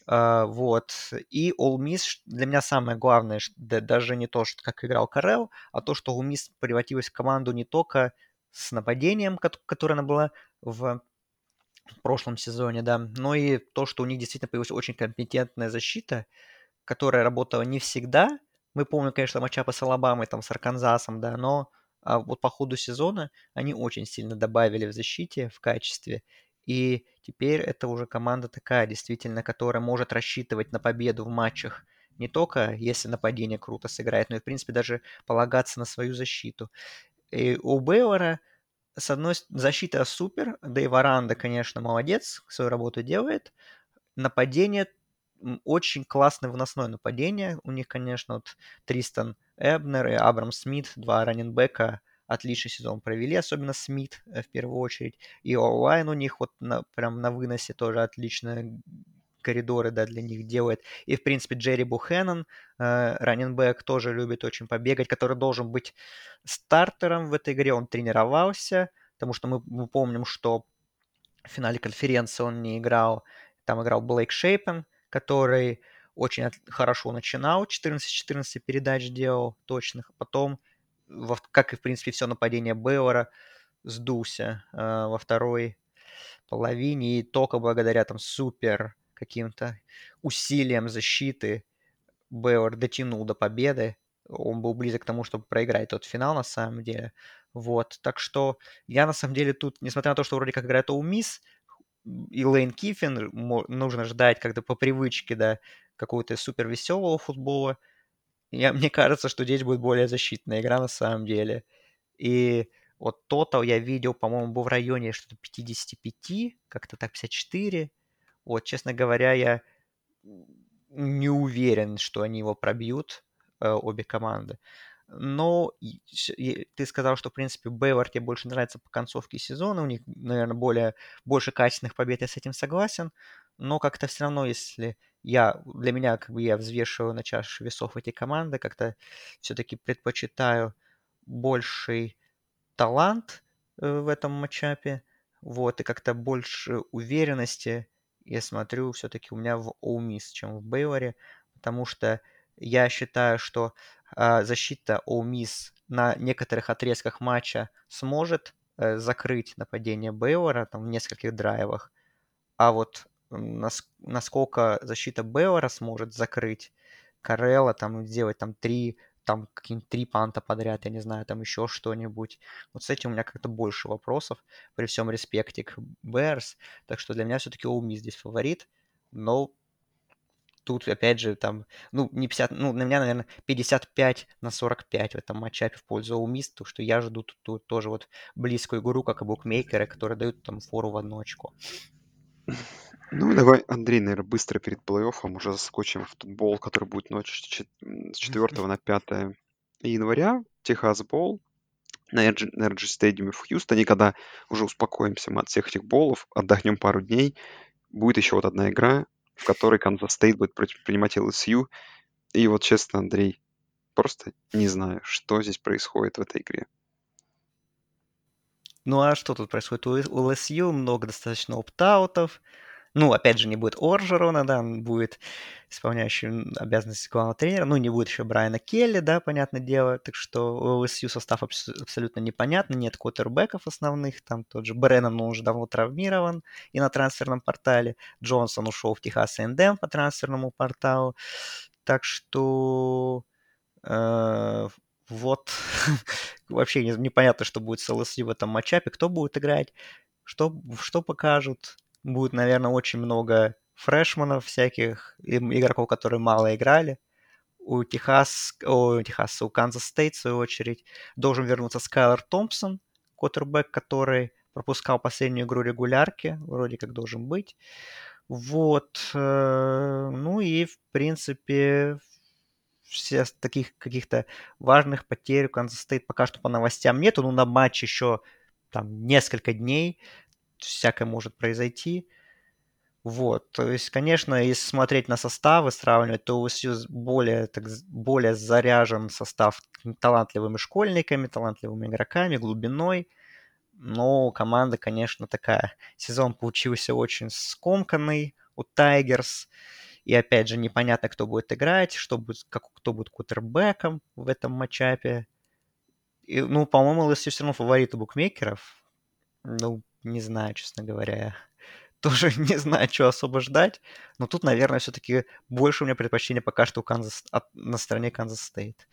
Speaker 2: Вот. И All Miss для меня самое главное, да, даже не то, что как играл Карел, а то, что All Miss превратилась в команду не только с нападением, которое она была в прошлом сезоне, да. Но и то, что у них действительно появилась очень компетентная защита, которая работала не всегда. Мы помним, конечно, матчапы с Алабамой, там, с Арканзасом, да, но а вот по ходу сезона они очень сильно добавили в защите в качестве. И теперь это уже команда такая, действительно, которая может рассчитывать на победу в матчах не только если нападение круто сыграет, но и, в принципе, даже полагаться на свою защиту. И у Бейлора, с одной защита супер, да и Варанда, конечно, молодец, свою работу делает. Нападение очень классное выносное нападение. У них, конечно, вот Тристан Эбнер и Абрам Смит, два раненбека, отличный сезон провели, особенно Смит э, в первую очередь. И онлайн у них вот на, прям на выносе тоже отлично коридоры, да, для них делает. И, в принципе, Джерри Бухеннон, э, раненбэк, тоже любит очень побегать, который должен быть стартером в этой игре. Он тренировался, потому что мы, мы помним, что в финале конференции он не играл. Там играл Блейк Шейпен, который очень от, хорошо начинал, 14-14 передач делал точных. Потом, во, как и, в принципе, все нападение Бейлора, сдулся э, во второй половине. И только благодаря там супер каким-то усилием защиты Бейлор дотянул до победы. Он был близок к тому, чтобы проиграть тот финал на самом деле. Вот, так что я на самом деле тут, несмотря на то, что вроде как играет Оумис, и Лейн Киффин нужно ждать когда по привычке, да, какого-то супер веселого футбола. Я, (laughs) мне кажется, что здесь будет более защитная игра на самом деле. И вот тотал я видел, по-моему, был в районе что-то 55, как-то так 54. Вот, честно говоря, я не уверен, что они его пробьют, э, обе команды. Но ты сказал, что, в принципе, Бейвар тебе больше нравится по концовке сезона. У них, наверное, более, больше качественных побед, я с этим согласен. Но как-то все равно, если я, для меня, как бы я взвешиваю на чаше весов эти команды, как-то все-таки предпочитаю больший талант э, в этом матчапе, вот, и как-то больше уверенности я смотрю все-таки у меня в Оумис, чем в Бейлоре, потому что я считаю, что э, защита Оумис на некоторых отрезках матча сможет э, закрыть нападение Бейлора там, в нескольких драйвах, а вот нас, насколько защита Бейлора сможет закрыть Карелла, там сделать там три там какие-нибудь три панта подряд, я не знаю, там еще что-нибудь. Вот с этим у меня как-то больше вопросов, при всем респекте к Берс. Так что для меня все-таки Уми здесь фаворит. Но тут, опять же, там, ну, не 50, ну, на меня, наверное, 55 на 45 в этом матчапе в пользу Умис, то что я жду тут, тут тоже вот близкую игру, как и букмекеры, которые дают там фору в одно очко.
Speaker 1: Ну, давай, Андрей, наверное, быстро перед плей-оффом уже заскочим в футбол, который будет ночью с 4 на 5 января. Texas Bowl на NRG, NRG Stadium в Хьюстоне, когда уже успокоимся мы от всех этих болов, отдохнем пару дней. Будет еще вот одна игра, в которой Канзас Стейт будет принимать LSU. И вот, честно, Андрей, просто не знаю, что здесь происходит в этой игре.
Speaker 2: Ну а что тут происходит? У LSU много достаточно опт-аутов, ну, опять же, не будет Оржерона, да, он будет исполняющим обязанности главного тренера. Ну, не будет еще Брайана Келли, да, понятное дело. Так что у состав абс- абсолютно непонятный. Нет квотербеков основных. Там тот же Бреннан, он уже давно травмирован и на трансферном портале. Джонсон ушел в Техас Эндем по трансферному порталу. Так что... Э, вот. (laughs) Вообще непонятно, что будет с LSU в этом матчапе. Кто будет играть? Что, что покажут? Будет, наверное, очень много фрешманов всяких, игроков, которые мало играли. У Техас, у Техаса, у Канзас Стейт, в свою очередь, должен вернуться Скайлер Томпсон, квотербек, который пропускал последнюю игру регулярки, вроде как должен быть. Вот. Э, ну и, в принципе, все таких каких-то важных потерь у Канзас Стейт пока что по новостям нету. Ну, на матч еще там несколько дней всякое может произойти. Вот, то есть, конечно, если смотреть на составы, сравнивать, то LSU более, так, более заряжен состав талантливыми школьниками, талантливыми игроками, глубиной. Но команда, конечно, такая. Сезон получился очень скомканный у Тайгерс. И опять же, непонятно, кто будет играть, что будет, как, кто будет квотербеком в этом матчапе. И, ну, по-моему, LSU все равно фаворит у букмекеров. Ну, не знаю, честно говоря. (laughs) тоже не знаю, что особо ждать. Но тут, наверное, все-таки больше у меня предпочтение пока что у Канзас, на стороне Канзас Стейт.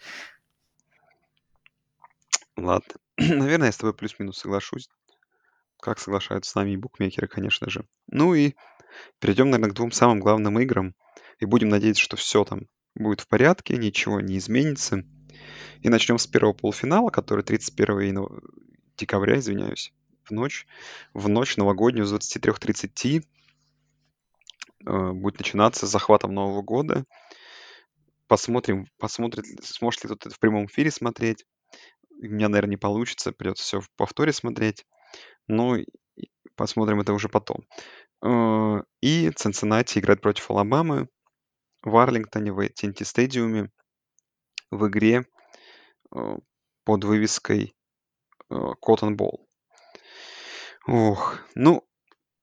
Speaker 1: Ладно. (clears throat) Наверное, я с тобой плюс-минус соглашусь. Как соглашаются с нами и букмекеры, конечно же. Ну и перейдем, наверное, к двум самым главным играм. И будем надеяться, что все там будет в порядке, ничего не изменится. И начнем с первого полуфинала, который 31 декабря, извиняюсь, в ночь. В ночь новогоднюю с 23.30 э, будет начинаться с захватом Нового года. Посмотрим, посмотрит, сможет ли кто-то в прямом эфире смотреть. У меня, наверное, не получится, придется все в повторе смотреть. Ну, посмотрим это уже потом. Э, и Цинциннати играет против Алабамы в Арлингтоне, в TNT стадиуме в игре э, под вывеской Cotton Bowl. Ох, ну,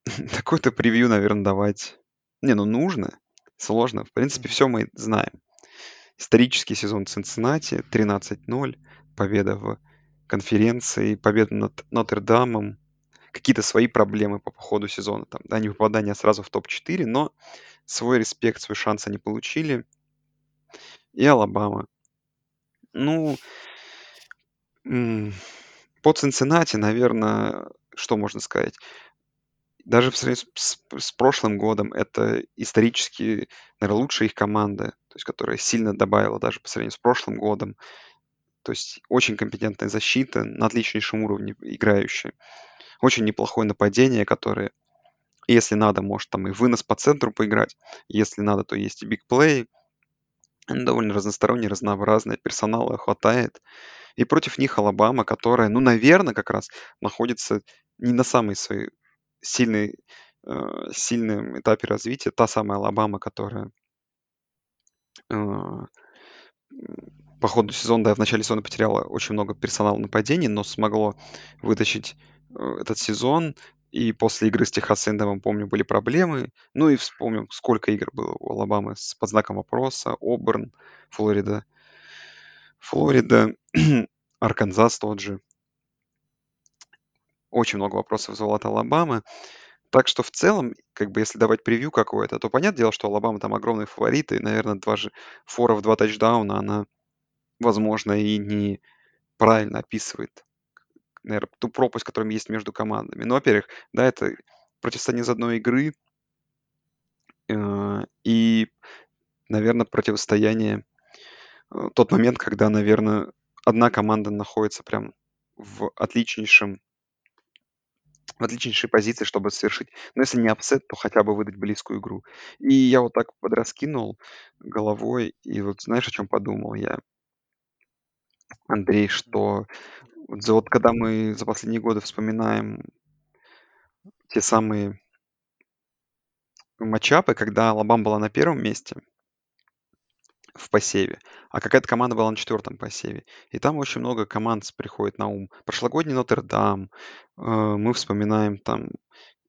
Speaker 1: (laughs) такой-то превью, наверное, давать. Не, ну нужно. Сложно. В принципе, все мы знаем. Исторический сезон Цинциннати 13-0 победа в конференции, победа над Нотр-Дамом, какие-то свои проблемы по ходу сезона, там, да, не попадание сразу в топ-4, но свой респект, свой шанс они получили. И Алабама. Ну, по Цинциннати, наверное, что можно сказать? Даже в сравнении с, с прошлым годом это исторически, наверное, лучшая их команда, то есть которая сильно добавила даже по сравнению с прошлым годом. То есть очень компетентная защита, на отличнейшем уровне играющая. Очень неплохое нападение, которое, если надо, может там и вынос по центру поиграть. Если надо, то есть и бигплей. Довольно разносторонний, разнообразный, персонала хватает. И против них Алабама, которая, ну, наверное, как раз находится не на самой своей сильной, э, сильном этапе развития. Та самая Алабама, которая э, по ходу сезона, да, в начале сезона потеряла очень много персонала нападений, но смогло вытащить э, этот сезон. И после игры с Техас Эндемом, помню, были проблемы. Ну и вспомним, сколько игр было у Алабамы с под знаком вопроса. Оберн, Флорида. Флорида, (clears throat) Арканзас тот же. Очень много вопросов вызвала от Алабамы. Так что в целом, как бы если давать превью какое-то, то понятное дело, что Алабама там огромные фавориты. И, наверное, два же фора в два тачдауна, она возможно, и не правильно описывает, наверное, ту пропасть, которая есть между командами. Ну, во-первых, да, это противостояние из одной игры э, и, наверное, противостояние э, тот момент, когда, наверное, одна команда находится прям в отличнейшем в отличнейшей позиции, чтобы совершить, ну, если не апсет, то хотя бы выдать близкую игру. И я вот так подраскинул головой, и вот знаешь, о чем подумал я? Андрей, что вот вот когда мы за последние годы вспоминаем те самые матчапы, когда Алабама была на первом месте в посеве, а какая-то команда была на четвертом посеве. И там очень много команд приходит на ум. Прошлогодний Нотр-Дам, э, мы вспоминаем там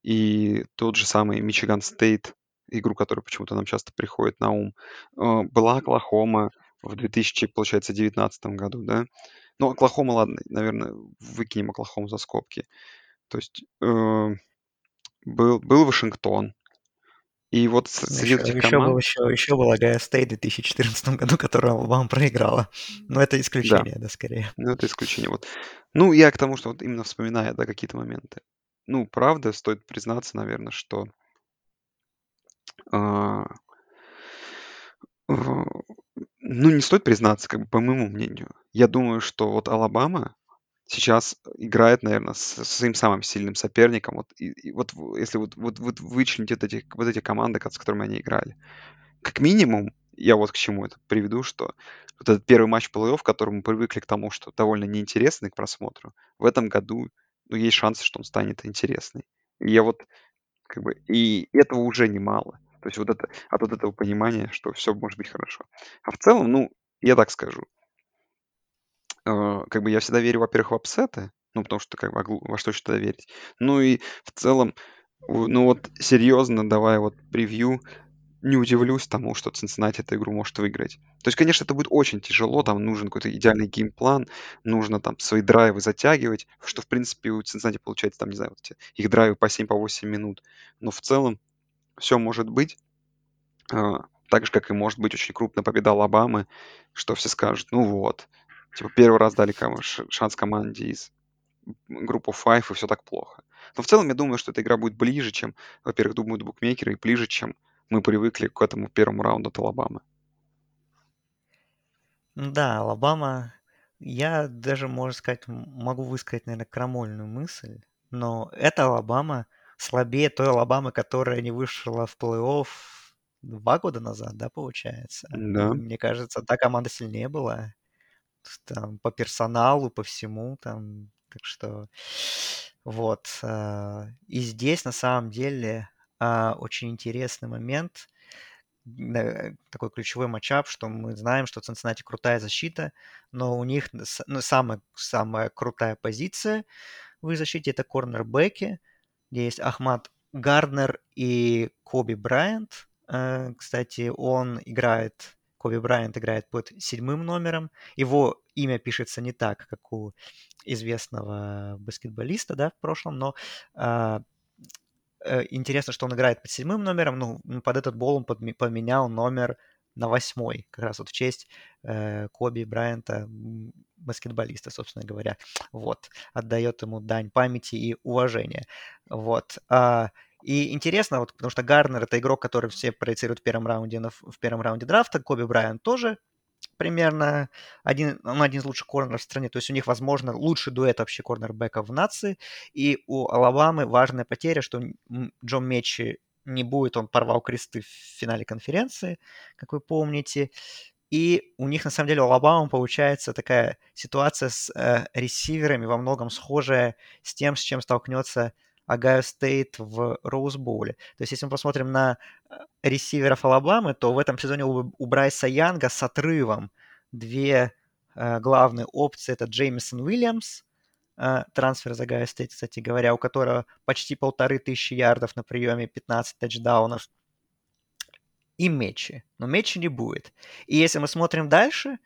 Speaker 1: и тот же самый Мичиган Стейт, игру, которая почему-то нам часто приходит на ум. Э, была Оклахома, в 2000, получается, 2019 году, да. Ну, Оклахома, ладно, наверное, выкинем Оклахому за скобки. То есть э, был, был Вашингтон. И вот среди
Speaker 2: еще,
Speaker 1: этих
Speaker 2: еще,
Speaker 1: команд...
Speaker 2: был, еще, еще был Агая Стейт в 2014 (laughs) году, которую вам проиграла. Но это исключение, да, да скорее.
Speaker 1: Ну, это исключение. Вот. Ну, я к тому, что вот именно вспоминая, да, какие-то моменты. Ну, правда, стоит признаться, наверное, что э, ну, не стоит признаться, как бы, по моему мнению. Я думаю, что вот Алабама сейчас играет, наверное, с, со своим самым сильным соперником. Вот, и, и вот если вот, вот, вот вычленить вот эти, вот эти команды, с которыми они играли. Как минимум, я вот к чему это приведу, что вот этот первый матч плей-офф, к которому мы привыкли к тому, что довольно неинтересный к просмотру, в этом году ну, есть шансы, что он станет интересный. И я вот как бы, и этого уже немало. То есть вот это, от вот этого понимания, что все может быть хорошо. А в целом, ну, я так скажу. Э, как бы я всегда верю, во-первых, в апсеты, ну, потому что как бы во что еще тогда верить. Ну и в целом, ну вот серьезно, давай вот превью, не удивлюсь тому, что Цинциннати эту игру может выиграть. То есть, конечно, это будет очень тяжело, там нужен какой-то идеальный геймплан, нужно там свои драйвы затягивать, что, в принципе, у Цинциннати получается, там, не знаю, вот эти, их драйвы по 7-8 по минут. Но в целом все может быть. А, так же, как и может быть очень крупная победа Алабамы, что все скажут, ну вот, типа первый раз дали шанс команде из группы Five, и все так плохо. Но в целом я думаю, что эта игра будет ближе, чем, во-первых, думают букмекеры, и ближе, чем мы привыкли к этому первому раунду от Алабамы.
Speaker 2: Да, Алабама, я даже, можно сказать, могу высказать, наверное, крамольную мысль, но эта Алабама слабее той Алабамы, которая не вышла в плей-офф два года назад, да, получается?
Speaker 1: Да.
Speaker 2: Мне кажется, та команда сильнее была. Там, по персоналу, по всему, там, так что вот. А, и здесь на самом деле а, очень интересный момент, такой ключевой матчап, что мы знаем, что Цинциннати крутая защита, но у них ну, самая, самая крутая позиция в их защите это корнербеки, где есть Ахмад Гарднер и Коби Брайант. Э, кстати, он играет, Коби Брайант играет под седьмым номером. Его имя пишется не так, как у известного баскетболиста, да, в прошлом, но а, э, интересно, что он играет под седьмым номером, ну, под этот бол он поменял номер на восьмой, как раз вот в честь э, Коби Брайанта, баскетболиста, собственно говоря. Вот, отдает ему дань памяти и уважения. Вот. А, и интересно, вот, потому что Гарнер это игрок, который все проецируют в первом раунде, в первом раунде драфта, Коби Брайант тоже примерно один, он один из лучших корнеров в стране. То есть у них, возможно, лучший дуэт вообще корнербеков в нации. И у Алабамы важная потеря, что Джо Мечи не будет, он порвал кресты в финале конференции, как вы помните. И у них, на самом деле, у Алабамы получается такая ситуация с э, ресиверами во многом схожая с тем, с чем столкнется Огайо Стейт в Роуз Боуле. То есть, если мы посмотрим на э, ресиверов Алабамы, то в этом сезоне у, Брайса Янга с отрывом две э, главные опции. Это Джеймисон Уильямс, э, трансфер из Огайо Стейт, кстати говоря, у которого почти полторы тысячи ярдов на приеме, 15 тачдаунов. И Мечи. Но Мечи не будет. И если мы смотрим дальше,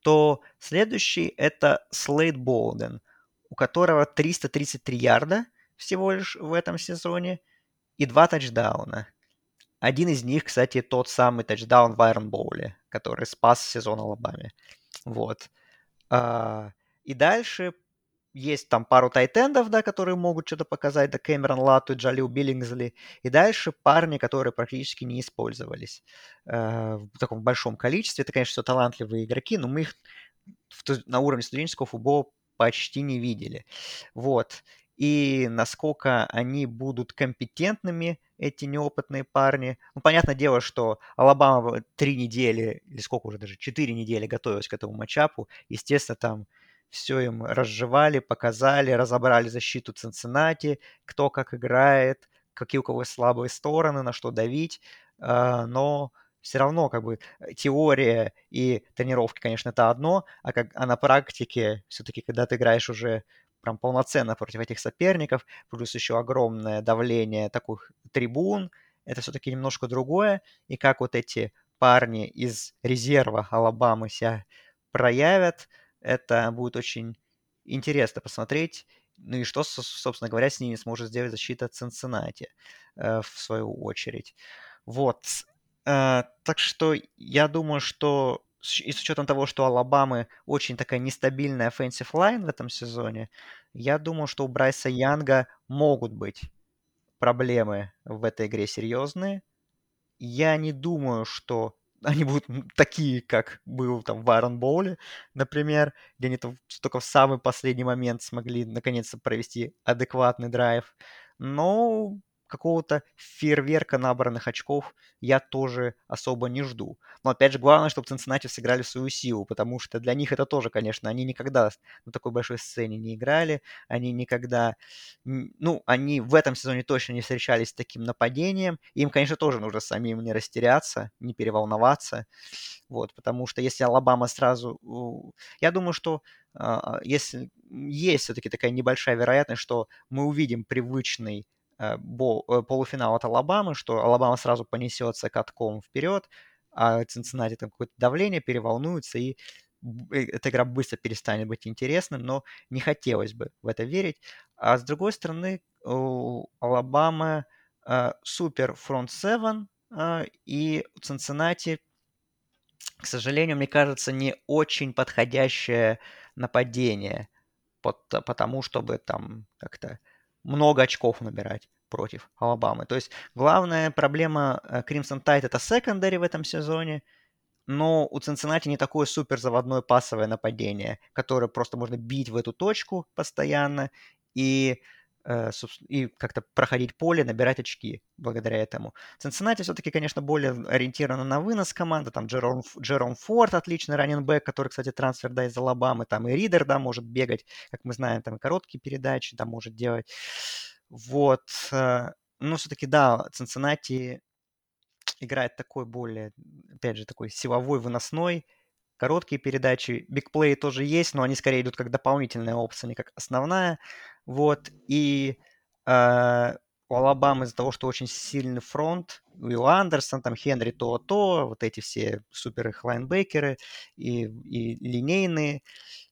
Speaker 2: то следующий это Слейд Болден, у которого 333 ярда – всего лишь в этом сезоне и два тачдауна. Один из них, кстати, тот самый тачдаун в Айрон Боуле, который спас сезон Алабаме. Вот. А, и дальше есть там пару тайтендов, да, которые могут что-то показать, да, Кэмерон Лату и Джалил Биллингзли. И дальше парни, которые практически не использовались э, в таком большом количестве. Это, конечно, все талантливые игроки, но мы их в, на уровне студенческого футбола почти не видели. Вот и насколько они будут компетентными, эти неопытные парни. Ну, понятное дело, что Алабама три недели, или сколько уже даже, четыре недели готовилась к этому матчапу. Естественно, там все им разжевали, показали, разобрали защиту Цинциннати, кто как играет, какие у кого слабые стороны, на что давить. А, но все равно как бы теория и тренировки, конечно, это одно, а, как, а на практике все-таки, когда ты играешь уже прям полноценно против этих соперников, плюс еще огромное давление таких трибун, это все-таки немножко другое. И как вот эти парни из резерва Алабамы себя проявят, это будет очень интересно посмотреть. Ну и что, собственно говоря, с ними сможет сделать защита Цинциннати э, в свою очередь. Вот. Э, так что я думаю, что и с учетом того, что у Алабамы очень такая нестабильная offensive line в этом сезоне, я думаю, что у Брайса Янга могут быть проблемы в этой игре серьезные. Я не думаю, что они будут такие, как был там в Айрон Боуле, например, где они только в самый последний момент смогли наконец-то провести адекватный драйв. Но какого-то фейерверка набранных очков я тоже особо не жду. Но опять же, главное, чтобы Цинциннати сыграли свою силу, потому что для них это тоже, конечно, они никогда на такой большой сцене не играли, они никогда, ну, они в этом сезоне точно не встречались с таким нападением, им, конечно, тоже нужно самим не растеряться, не переволноваться, вот, потому что если Алабама сразу, я думаю, что а, если есть все-таки такая небольшая вероятность, что мы увидим привычный полуфинал от Алабамы, что Алабама сразу понесется катком вперед, а Цинциннати там какое-то давление, переволнуется, и эта игра быстро перестанет быть интересным, но не хотелось бы в это верить. А с другой стороны, у Алабамы э, супер фронт 7, э, и у Цинциннати, к сожалению, мне кажется, не очень подходящее нападение потому, чтобы там как-то много очков набирать против Алабамы. То есть главная проблема Crimson Tide это секондари в этом сезоне, но у Цинциннати не такое супер заводное пасовое нападение, которое просто можно бить в эту точку постоянно и, э, и как-то проходить поле, набирать очки благодаря этому. Цинциннати все-таки, конечно, более ориентирована на вынос команды. Там Джером, Джером Форд, отличный раненбэк, который, кстати, трансфер да, из Алабамы. Там и Ридер, да, может бегать, как мы знаем, там и короткие передачи, да, может делать. Вот. Э, но все-таки, да, Цинциннати играет такой более, опять же, такой силовой, выносной, короткие передачи. Бигплей тоже есть, но они скорее идут как дополнительная опция, не как основная. Вот. И э, у Алабамы из-за того, что очень сильный фронт, Уилл Андерсон, там Хенри то-то, вот эти все супер их лайнбекеры и, и линейные,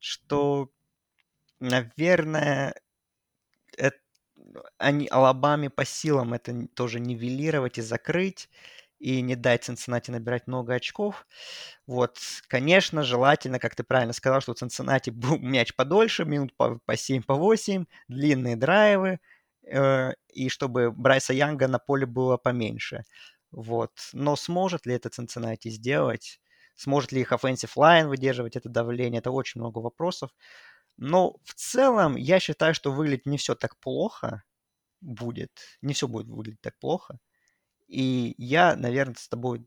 Speaker 2: что, наверное, это, они Алабаме по силам это тоже нивелировать и закрыть и не дать Цинциннати набирать много очков. Вот, конечно, желательно, как ты правильно сказал, что у Цинциннати (laughs) был мяч подольше, минут по, по 7, по 8, длинные драйвы, э, и чтобы Брайса Янга на поле было поменьше. Вот. Но сможет ли это Цинциннати сделать? Сможет ли их offensive line выдерживать это давление? Это очень много вопросов. Но в целом я считаю, что выглядит не все так плохо будет. Не все будет выглядеть так плохо. И я, наверное, с тобой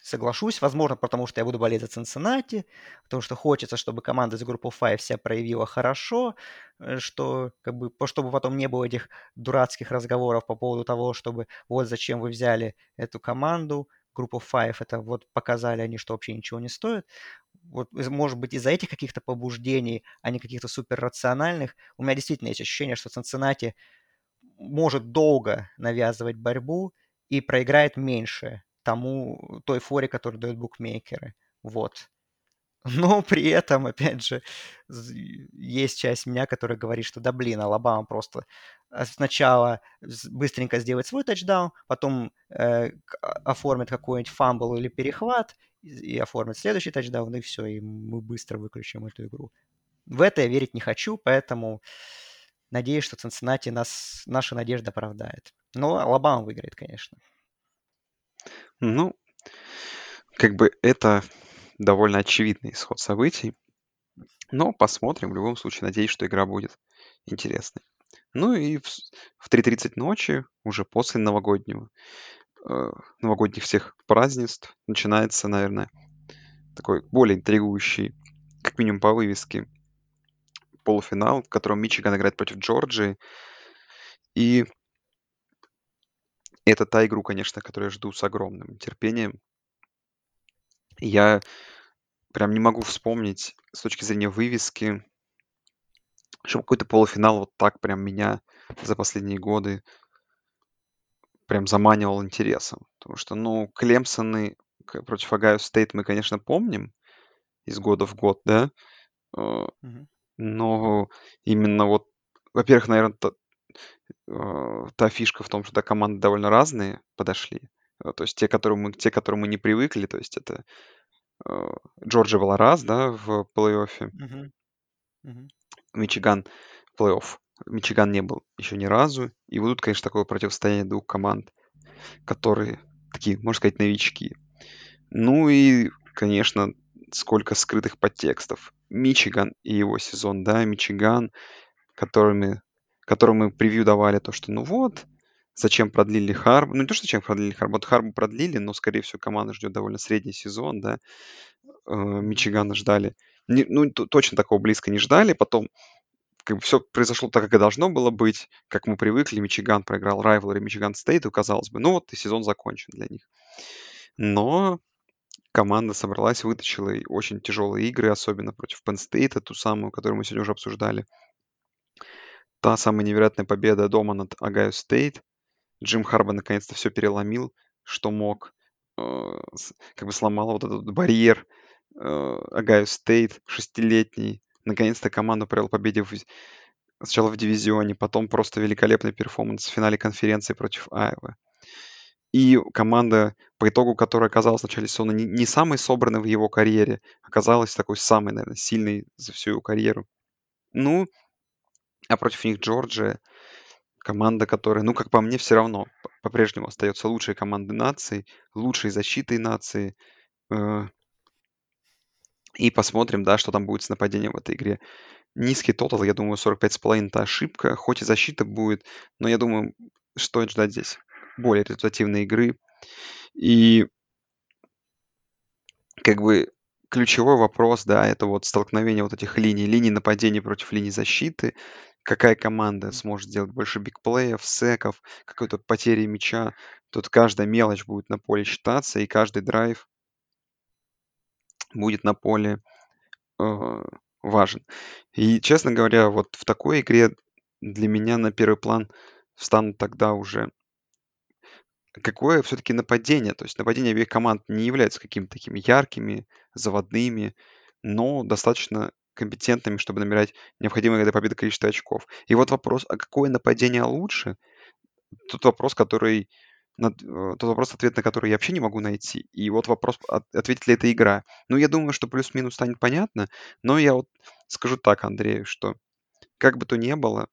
Speaker 2: соглашусь, возможно, потому что я буду болеть за Цинциннати, потому что хочется, чтобы команда из группы 5 себя проявила хорошо, э, что как бы, чтобы потом не было этих дурацких разговоров по поводу того, чтобы вот зачем вы взяли эту команду, группу 5, это вот показали они, что вообще ничего не стоит. Вот, может быть, из-за этих каких-то побуждений, а не каких-то суперрациональных, у меня действительно есть ощущение, что Цинциннати может долго навязывать борьбу и проиграет меньше тому, той форе, которую дают букмекеры. Вот. (laughs) Но при этом, опять же, есть часть меня, которая говорит, что да блин, Алабама просто э, сначала быстренько сделает свой тачдаун, потом э, оформит какой-нибудь фамбл или перехват и оформит следующий тачдаун, и все, и мы быстро выключим эту игру. В это я верить не хочу, поэтому Надеюсь, что Цинциннати нас, наша надежда оправдает. Но Алабама выиграет, конечно.
Speaker 1: Ну, как бы это довольно очевидный исход событий. Но посмотрим. В любом случае, надеюсь, что игра будет интересной. Ну и в, в 3.30 ночи, уже после новогоднего, э, новогодних всех празднеств, начинается, наверное, такой более интригующий, как минимум по вывеске, полуфинал, в котором Мичиган играет против Джорджии. И это та игру, конечно, которую я жду с огромным терпением. Я прям не могу вспомнить с точки зрения вывески, что какой-то полуфинал вот так прям меня за последние годы прям заманивал интересом. Потому что, ну, Клемсон против Огайо Стейт мы, конечно, помним из года в год, да. Mm-hmm. Но именно вот, во-первых, наверное, та, э, та фишка в том, что да, команды довольно разные подошли. Э, то есть те, которые мы, те, к которым мы не привыкли, то есть это э, Джорджия была раз, да, в плей-оффе.
Speaker 2: Мгм. Мгм.
Speaker 1: Мичиган плей-офф. Мичиган не был еще ни разу. И тут, конечно, такое противостояние двух команд, которые такие, можно сказать, новички. Ну и, конечно, сколько скрытых подтекстов. Мичиган и его сезон, да, Мичиган, которыми, которым мы превью давали то, что ну вот, зачем продлили Харбу, ну не то, что зачем продлили Харбу, вот Харбу продлили, но, скорее всего, команда ждет довольно средний сезон, да, э, Мичигана ждали, не, ну точно такого близко не ждали, потом как бы все произошло так, как и должно было быть, как мы привыкли, Мичиган проиграл Райвелри Мичиган Стейт, и казалось бы, ну вот и сезон закончен для них. Но команда собралась, вытащила очень тяжелые игры, особенно против Penn State, ту самую, которую мы сегодня уже обсуждали. та самая невероятная победа дома над Огайо Стейт. Джим Харбо наконец-то все переломил, что мог. Э, как бы сломал вот этот барьер Огайо Стейт шестилетний. Наконец-то команду привел к победе в, сначала в дивизионе, потом просто великолепный перформанс в финале конференции против Айвы. И команда, по итогу которой оказалась в начале сезона не, не самой собранной в его карьере, оказалась такой самой, наверное, сильной за всю его карьеру. Ну, а против них Джорджия, команда, которая, ну, как по мне, все равно по-прежнему остается лучшей командой нации, лучшей защитой нации. Э, и посмотрим, да, что там будет с нападением в этой игре. Низкий тотал, я думаю, 45,5 это ошибка. Хоть и защита будет, но я думаю, стоит ждать здесь более результативной игры. И как бы ключевой вопрос, да, это вот столкновение вот этих линий, линий нападения против линий защиты. Какая команда сможет сделать больше бигплеев, секов, какой-то потери мяча. Тут каждая мелочь будет на поле считаться, и каждый драйв будет на поле э, важен. И, честно говоря, вот в такой игре для меня на первый план встанут тогда уже какое все-таки нападение. То есть нападение обеих команд не являются какими-то такими яркими, заводными, но достаточно компетентными, чтобы набирать необходимое для победы количество очков. И вот вопрос, а какое нападение лучше? Тот вопрос, который э, тот вопрос, ответ на который я вообще не могу найти. И вот вопрос, ответит ли эта игра. Ну, я думаю, что плюс-минус станет понятно, но я вот скажу так, Андрею, что как бы то ни было,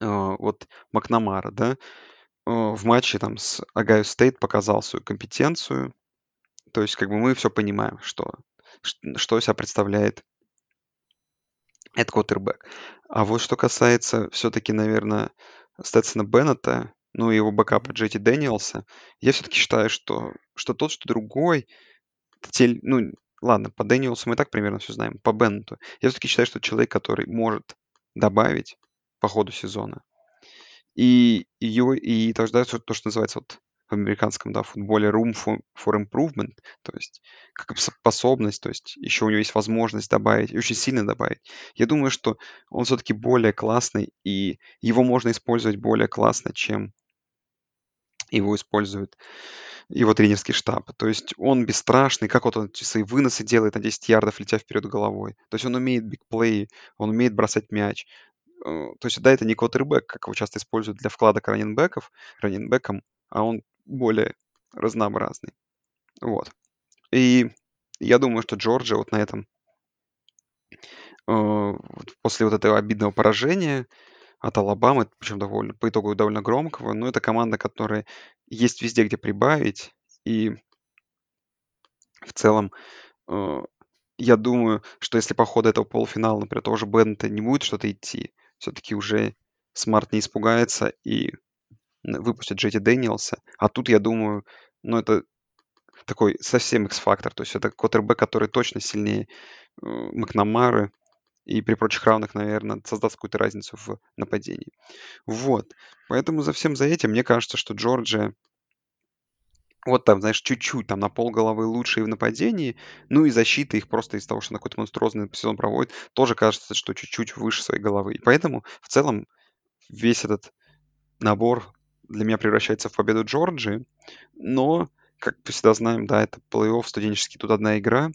Speaker 1: э, вот Макнамара, да, в матче там с Огайо Стейт показал свою компетенцию. То есть как бы мы все понимаем, что, что себя представляет этот квотербек. А вот что касается все-таки, наверное, Стэтсона Беннета, ну и его бэкапа Джей Ти Дэниелса, я все-таки считаю, что, что тот, что другой, те, ну, ладно, по Дэниелсу мы и так примерно все знаем, по Беннету, я все-таки считаю, что человек, который может добавить по ходу сезона, и его и утверждается то, что называется вот в американском да, футболе room for, for improvement, то есть как способность, то есть еще у него есть возможность добавить, очень сильно добавить. Я думаю, что он все-таки более классный, и его можно использовать более классно, чем его использует его тренерский штаб. То есть он бесстрашный, как вот он свои выносы делает на 10 ярдов, летя вперед головой. То есть он умеет бигплей, он умеет бросать мяч. Э, то есть, да, это не квотербек, как его часто используют для вкладок раненбеков, раненбеком, а он более разнообразный. Вот. И я думаю, что Джорджия вот на этом, э, после вот этого обидного поражения от Алабамы, причем довольно, по итогу довольно громкого, но это команда, которая есть везде, где прибавить, и в целом э, я думаю, что если по ходу этого полуфинала, например, тоже Беннета не будет что-то идти, все-таки уже Смарт не испугается и выпустит Джей Ти Дэниелса. А тут, я думаю, ну, это такой совсем X-factor. То есть это квотербек, который точно сильнее э, Макнамары и при прочих равных, наверное, создаст какую-то разницу в нападении. Вот. Поэтому за всем за этим, мне кажется, что Джорджия вот там, знаешь, чуть-чуть там на пол головы лучше и в нападении, ну и защита их просто из того, что на какой-то монструозный сезон проводит, тоже кажется, что чуть-чуть выше своей головы. И поэтому в целом весь этот набор для меня превращается в победу Джорджии, но, как мы всегда знаем, да, это плей-офф студенческий, тут одна игра,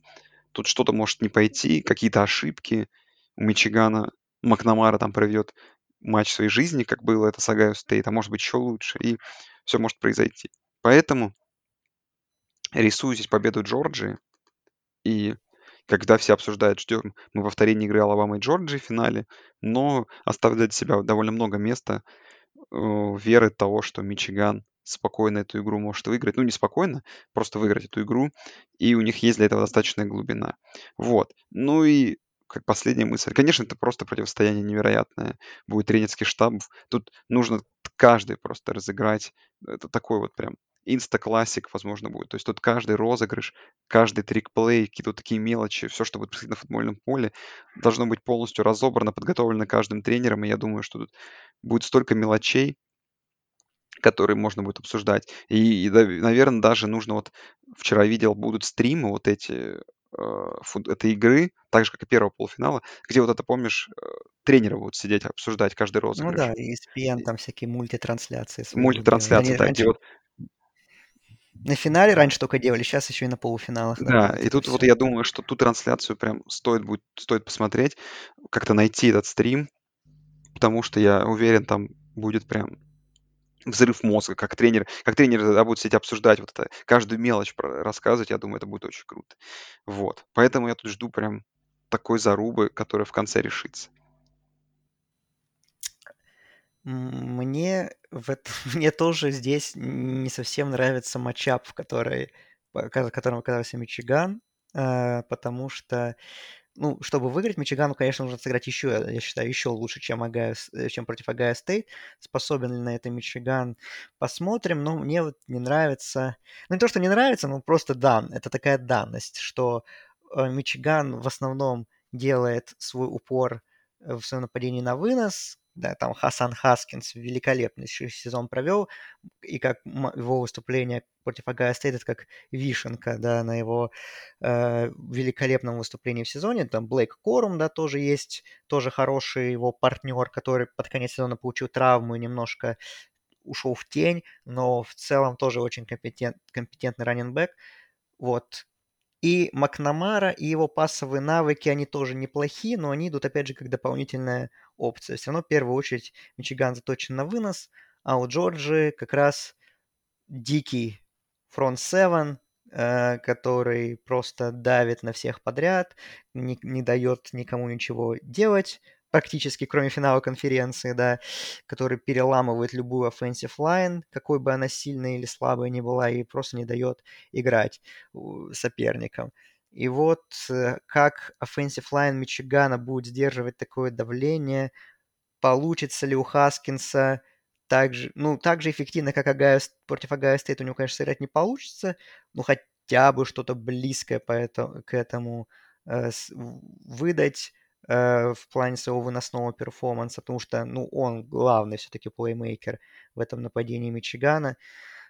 Speaker 1: тут что-то может не пойти, какие-то ошибки у Мичигана, Макнамара там проведет матч своей жизни, как было это с Огайо Стейт, а может быть еще лучше, и все может произойти. Поэтому рисую здесь победу Джорджии. И когда все обсуждают, ждем мы повторение игры Алабамы и Джорджии в финале, но оставляю для себя довольно много места э, веры того, что Мичиган спокойно эту игру может выиграть. Ну, не спокойно, просто выиграть эту игру. И у них есть для этого достаточная глубина. Вот. Ну и как последняя мысль. Конечно, это просто противостояние невероятное. Будет тренерский штаб. Тут нужно каждый просто разыграть. Это такой вот прям инста-классик, возможно, будет. То есть тут каждый розыгрыш, каждый трик-плей, какие-то такие мелочи, все, что будет происходить на футбольном поле, должно быть полностью разобрано, подготовлено каждым тренером. И я думаю, что тут будет столько мелочей, которые можно будет обсуждать. И, и наверное, даже нужно вот... Вчера видел, будут стримы вот эти фут- этой игры, так же, как и первого полуфинала, где вот это, помнишь, э, тренеры будут сидеть, обсуждать каждый
Speaker 2: Ну да,
Speaker 1: розыгрыш.
Speaker 2: ESPN
Speaker 1: И
Speaker 2: там всякие мультитрансляции
Speaker 1: мультитрансляции, да, где
Speaker 2: раньше
Speaker 1: вот
Speaker 2: на финале раньше только делали, сейчас еще и на полуфиналах
Speaker 1: Да,
Speaker 2: добавят
Speaker 1: и тут вот
Speaker 2: все.
Speaker 1: я думаю, что ту трансляцию прям стоит будет стоит посмотреть, как-то найти этот стрим, потому что я уверен, там будет прям взрыв мозга, как тренер, как тренеры тогда будут сидеть обсуждать вот это, каждую мелочь рассказывать, я думаю, это будет очень круто. Вот. Поэтому я тут жду прям такой зарубы, которая в конце решится.
Speaker 2: Мне, в эт- (laughs) мне тоже здесь не совсем нравится матчап, в который, которым оказался Мичиган, э, потому что, ну, чтобы выиграть Мичигану, конечно, нужно сыграть еще, я считаю, еще лучше, чем, Огайо С- э, чем против Огайо Стейт. Способен ли на это Мичиган, посмотрим, но мне вот не нравится, ну, не то, что не нравится, но просто дан, это такая данность, что э, Мичиган в основном делает свой упор э, в своем нападении на вынос, да, там Хассан Хаскинс великолепный сезон провел, и как его выступление против Агая Стейт, это как вишенка, да, на его э, великолепном выступлении в сезоне. Там Блейк Корум, да, тоже есть, тоже хороший его партнер, который под конец сезона получил травму и немножко ушел в тень, но в целом тоже очень компетент, компетентный раненбэк. Вот. И Макнамара, и его пассовые навыки, они тоже неплохие, но они идут, опять же, как дополнительная опция. Все равно, в первую очередь, Мичиган заточен на вынос, а у Джорджи как раз дикий фронт 7, э, который просто давит на всех подряд, не, не дает никому ничего делать, практически кроме финала конференции, да, который переламывает любую offensive line, какой бы она сильная или слабая ни была, и просто не дает играть соперникам. И вот э, как offensive line Мичигана будет сдерживать такое давление, получится ли у Хаскинса так же, ну, так же эффективно, как Огайо, против Огайо Стейт у него, конечно, сыграть не получится, но хотя бы что-то близкое по это- к этому э, выдать в плане своего выносного перформанса, потому что, ну, он главный все-таки плеймейкер в этом нападении Мичигана.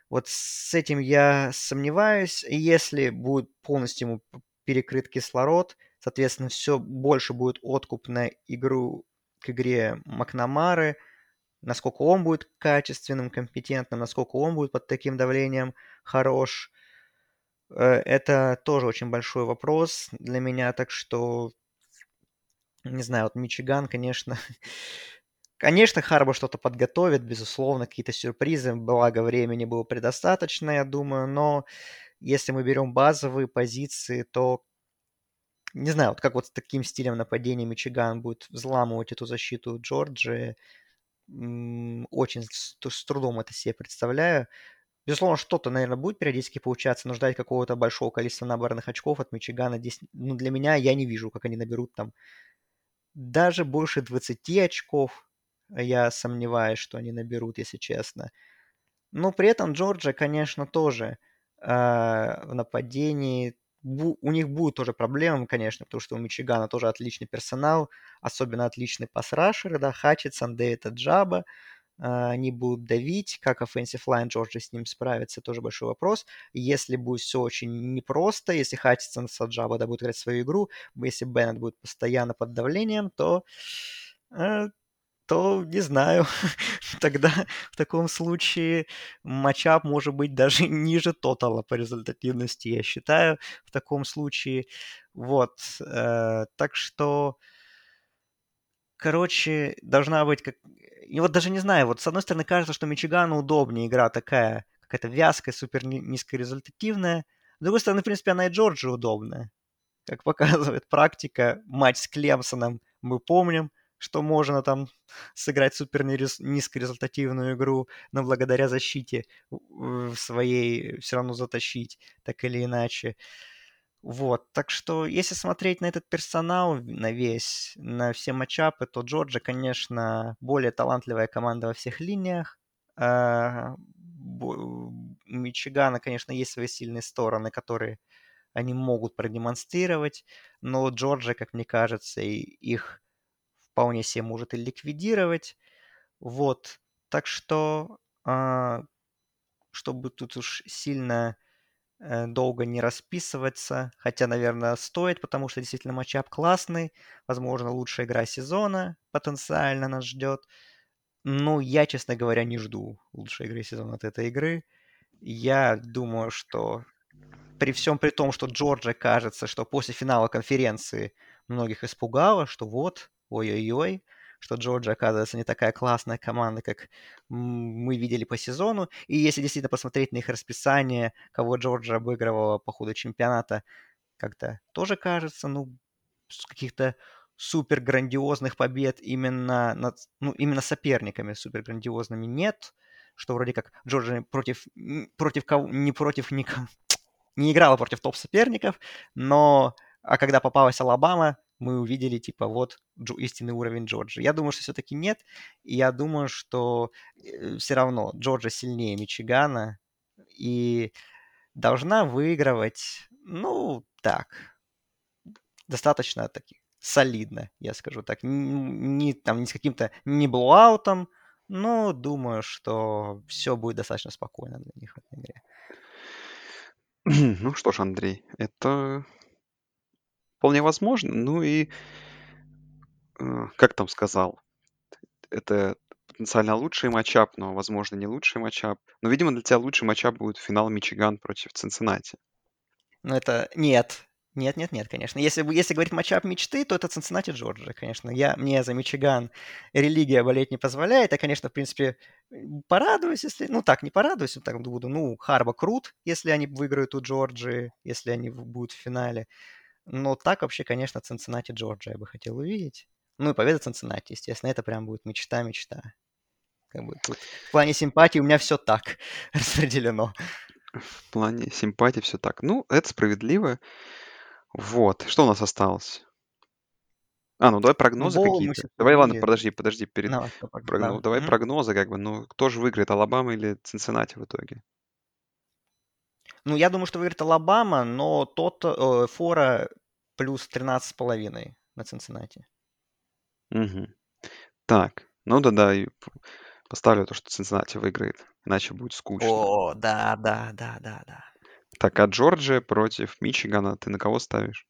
Speaker 2: Вот с этим я сомневаюсь. Если будет полностью ему перекрыт кислород, соответственно, все больше будет откуп на игру к игре Макнамары, насколько он будет качественным, компетентным, насколько он будет под таким давлением хорош. Э, Это тоже очень большой вопрос для меня, так что, не знаю, вот Мичиган, конечно, (laughs) Конечно, Харбо что-то подготовит, безусловно, какие-то сюрпризы, благо времени было предостаточно, я думаю, но если мы берем базовые позиции, то не знаю, вот как вот с таким стилем нападения Мичиган будет взламывать эту защиту Джорджии, очень с, с трудом это себе представляю. Безусловно, что-то, наверное, будет периодически получаться, но ждать какого-то большого количества наборных очков от Мичигана здесь, ну, для меня, я не вижу, как они наберут там даже больше 20 очков. Я сомневаюсь, что они наберут, если честно. Но при этом Джорджия, конечно, тоже э, в нападении бу- у них будут тоже проблемы, конечно, потому что у Мичигана тоже отличный персонал, особенно отличный пасрашеры, да, Хатчинсон, Дэвид Джаба. Э, они будут давить, как offensive line Джорджи с ним справится, тоже большой вопрос. Если будет все очень непросто, если Хатчинсон с Джаба да, играть свою игру, если Беннет будет постоянно под давлением, то э, то не знаю. (laughs) Тогда в таком случае матчап может быть даже (laughs) ниже тотала по результативности, я считаю, в таком случае. Вот. э, так что, короче, должна быть как... И вот даже не знаю, вот с одной стороны кажется, что Мичигану удобнее игра такая, какая-то вязкая, супер ни- низкорезультативная. С другой стороны, в принципе, она и Джорджи удобная. Как показывает практика, матч с Клемсоном мы помним, что можно там (laughs) сыграть супер низкорезультативную игру, но благодаря защите в своей все равно затащить, так или иначе. Вот, так что если смотреть на этот персонал, на весь, на все матчапы, то Джорджа, конечно, более талантливая команда во всех линиях. А, Мичигана, конечно, есть свои сильные стороны, которые они могут продемонстрировать, но Джорджия, как мне кажется, их вполне себе может и ликвидировать. Вот. Так что, а, чтобы тут уж сильно долго не расписываться, хотя, наверное, стоит, потому что действительно матчап классный, возможно, лучшая игра сезона потенциально нас ждет. Ну, я, честно говоря, не жду лучшей игры сезона от этой игры. Я думаю, что при всем при том, что Джорджия кажется, что после финала конференции многих испугало, что вот, ой-ой-ой, что Джорджия, оказывается, не такая классная команда, как мы видели по сезону. И если действительно посмотреть на их расписание, кого Джорджия обыгрывала по ходу чемпионата, как-то тоже кажется, ну, каких-то супер грандиозных побед именно, над, ну, именно соперниками супер грандиозными нет, что вроде как Джорджия против, против кого, не против никого, (tsk) не играла против топ-соперников, но а когда попалась Алабама, мы увидели, типа, вот истинный уровень Джорджи. Я думаю, что все-таки нет. И я думаю, что э, все равно Джорджа сильнее Мичигана и должна выигрывать, ну, так, достаточно таки солидно, я скажу так. Не, там, не с каким-то не блуаутом, но думаю, что все будет достаточно спокойно для них в этой игре. (clears throat)
Speaker 1: Ну что ж, Андрей, это Вполне возможно. Ну и, э, как там сказал, это потенциально лучший матчап, но, возможно, не лучший матчап. Но, видимо, для тебя лучший матчап будет финал Мичиган против Цинциннати.
Speaker 2: Ну, это нет. Нет, нет, нет, конечно. Если, если говорить матчап мечты, то это Цинциннати Джорджия, конечно. Я, мне за Мичиган религия болеть не позволяет. Я, конечно, в принципе, порадуюсь, если... Ну, так, не порадуюсь, так буду. Ну, Харба крут, если они выиграют у Джорджии, если они будут в финале. Но так вообще, конечно, Цинциннати Джорджия я бы хотел увидеть. Ну и победа Цинциннати, естественно, это прям будет мечта-мечта. Как бы тут в плане симпатии у меня все так (laughs) распределено.
Speaker 1: В плане симпатии все так. Ну, это справедливо. Вот. Что у нас осталось? А, ну давай прогнозы ну, какие-то. Давай, ладно, подожди, подожди. Перед no, прогноз... Давай прогнозы, как бы. Ну, кто же выиграет, Алабама или Цинциннати в итоге?
Speaker 2: Ну, я думаю, что выиграет Алабама, но тот э, Фора плюс 13,5 на Цинциннати.
Speaker 1: Угу. Так, ну да-да, поставлю то, что Цинциннати выиграет, иначе будет скучно.
Speaker 2: О, да, да, да, да, да.
Speaker 1: Так, а Джорджия против Мичигана, ты на кого ставишь?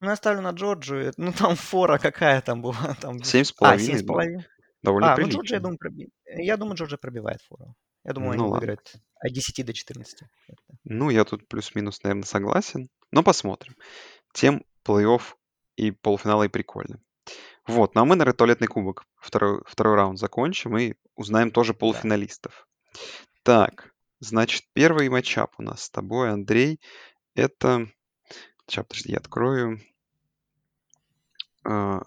Speaker 2: Ну, я ставлю на Джорджию. Ну, там фора какая там была. Там...
Speaker 1: Семь с половиной. А, семь с половиной. Довольно
Speaker 2: а, ну Джорджия, я думаю, проби... я думаю, Джорджия пробивает фору. Я думаю, ну, они ладно. выиграют от 10 до 14.
Speaker 1: Ну, я тут плюс-минус, наверное, согласен. Но посмотрим. Тем плей-офф и полуфиналы и прикольно. Вот, ну а мы, наверное, туалетный кубок второй, второй раунд закончим и узнаем тоже полуфиналистов. Да. Так, значит, первый матчап у нас с тобой, Андрей, это... Сейчас, подожди, я открою. Э,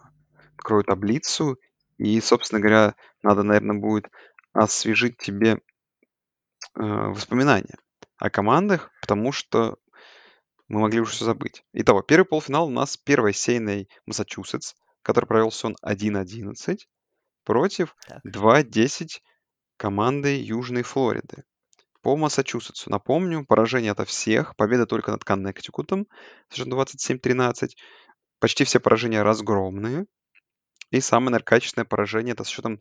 Speaker 1: открою таблицу. И, собственно говоря, надо, наверное, будет освежить тебе воспоминания о командах, потому что мы могли уже все забыть. Итого, первый полуфинал у нас первой сейной Массачусетс, который провелся он 1-11 против 2-10 команды Южной Флориды. По Массачусетсу, напомню, поражение от всех, победа только над Коннектикутом, с 27-13. Почти все поражения разгромные. И самое наверное, поражение это с счетом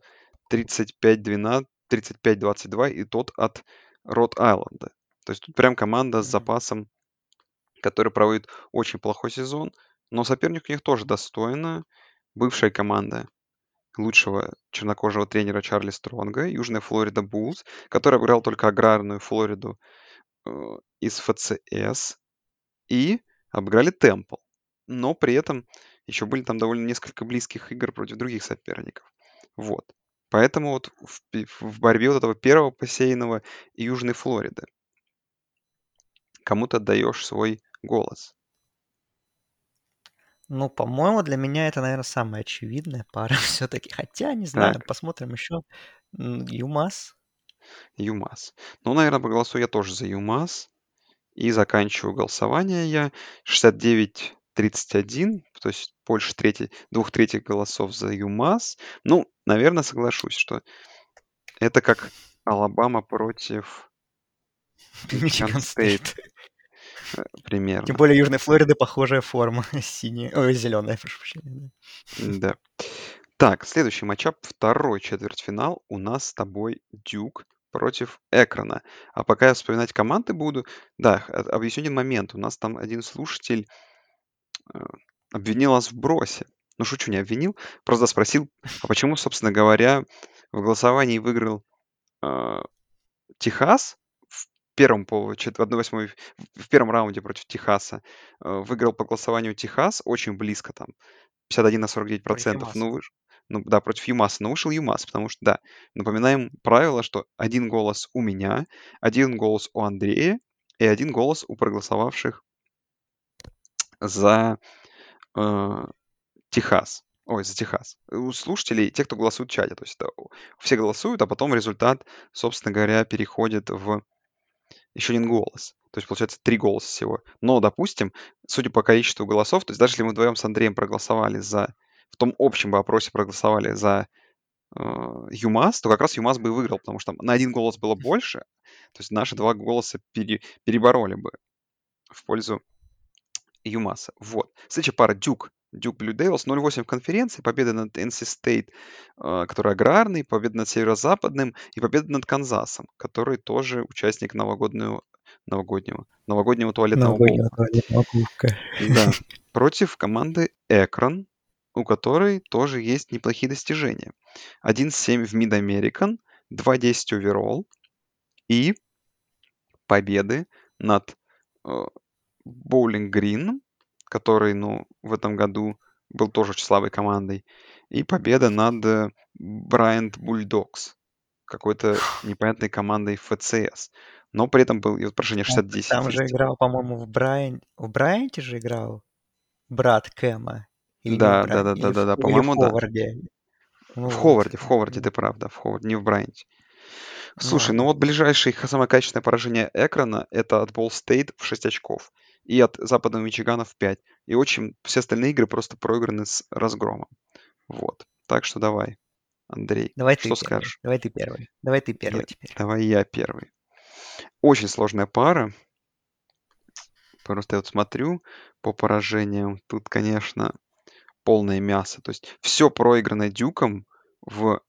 Speaker 1: 35-12, 35-22 и тот от Рот-Айленда. То есть тут прям команда с запасом, которая проводит очень плохой сезон, но соперник у них тоже достойно. Бывшая команда лучшего чернокожего тренера Чарли Стронга, Южная Флорида Буллс, который обыграл только аграрную Флориду э, из ФЦС, и обыграли Темпл. Но при этом еще были там довольно несколько близких игр против других соперников. Вот. Поэтому вот в, в борьбе вот этого первого посеянного и Южной Флориды кому ты отдаешь свой голос?
Speaker 2: Ну, по-моему, для меня это, наверное, самая очевидная пара (laughs) все-таки. Хотя, не знаю, Так, посмотрим еще. ЮМАС.
Speaker 1: ЮМАС. Ну, наверное, по голосу я тоже за ЮМАС. И заканчиваю голосование я 69-31, то есть больше трети, двух третьих голосов за ЮМасс. Ну, наверное, соглашусь, что это как Алабама против (laughs)
Speaker 2: Мичиган Стейт.
Speaker 1: Э, примерно.
Speaker 2: Тем более Южной Флориды похожая форма, (laughs) синяя, ой, зеленая, прошу
Speaker 1: прощения. Да. Так, следующий матчап, второй четвертьфинал. У нас с тобой Дюк против Акрона. А пока я вспоминать команды буду, да, объясню один момент. У нас там один слушатель э, обвинил нас в бросе. Ну, шучу, не обвинил. Просто спросил, а почему, собственно говоря, в голосовании выиграл э, Техас в первом по в 1/8 в первом раунде против Техаса. Э, выиграл по голосованию Техас очень близко там, 51 на 49 процентов. Ну, выш- ну да, против ЮМАСа. Но вышел ЮМАС, потому что, да, напоминаем правило, что один голос у меня, один голос у Андрея и один голос у проголосовавших за э, Техас. Ой, за Техас. У слушателей, те, кто голосует в чате. То есть это все голосуют, а потом результат, собственно говоря, переходит в еще один голос. То есть получается три голоса всего. Но, допустим, судя по количеству голосов, то есть даже если мы вдвоем с Андреем проголосовали за... В том общем бы опросе проголосовали за э, ЮМАС, то как раз ЮМАС бы и выиграл, потому что на один голос было больше. То есть наши два голоса пере, перебороли бы в пользу ЮМАСа. Вот. Следующая пара Дюк. Дюк Блю Devils 0-8 в конференции, победа над NC State, э, который аграрный, победа над Северо-Западным и победа над Канзасом, который тоже участник новогоднего, новогоднего, новогоднего туалетного
Speaker 2: Новогоднего
Speaker 1: бола.
Speaker 2: туалетного кубка.
Speaker 1: Да. (laughs) Против команды Экран, у которой тоже есть неплохие достижения. 1-7 в Mid-American, 2-10 оверолл и победы над Боулинг Грин, который, ну, в этом году был тоже слабой командой, и победа над Брайант Бульдокс, какой-то непонятной командой ФЦС. Но при этом был, и вот прошение 60-10.
Speaker 2: Там же играл, по-моему, в Брайан... В Брайанте же играл брат Кэма. Или
Speaker 1: Да, да, да, да, да,
Speaker 2: или
Speaker 1: по-моему,
Speaker 2: в
Speaker 1: да.
Speaker 2: Ховарде. Ну
Speaker 1: В. Ховарде, в Ховарде, ты прав, да, в Ховарде, не в Брайанте. Слушай, ну
Speaker 2: ладно.
Speaker 1: вот ближайшее их самое качественное поражение экрана это от Болл Стейт в 6 очков и от Западного Мичигана в 5. И очень все остальные игры просто проиграны с разгромом. Вот. Так что давай, Андрей,
Speaker 2: Давай ты
Speaker 1: что
Speaker 2: первый.
Speaker 1: скажешь?
Speaker 2: Давай ты первый. Давай ты первый
Speaker 1: Я-
Speaker 2: теперь.
Speaker 1: Давай я первый. Очень сложная пара. Просто я вот смотрю по поражениям. Тут, конечно, полное мясо. То есть все проиграно Дюком в...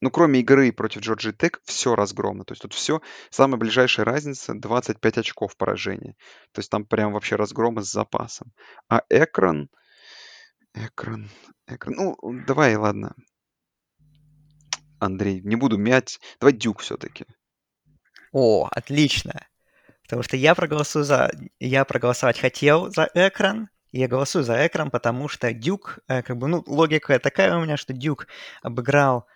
Speaker 1: Ну, кроме игры против Джорджи Тек, все разгромно. То есть тут все... Самая ближайшая разница 25 очков поражения. То есть там прям вообще разгромы с запасом. А экран... Экран... Экран... Ну, давай, ладно. Андрей, не буду мять. Давай Дюк все-таки.
Speaker 2: О, отлично. Потому что я проголосую за... Я проголосовать хотел за экран. Я голосую за экран, потому что Дюк, э, как бы, ну, логика такая у меня, что Дюк обыграл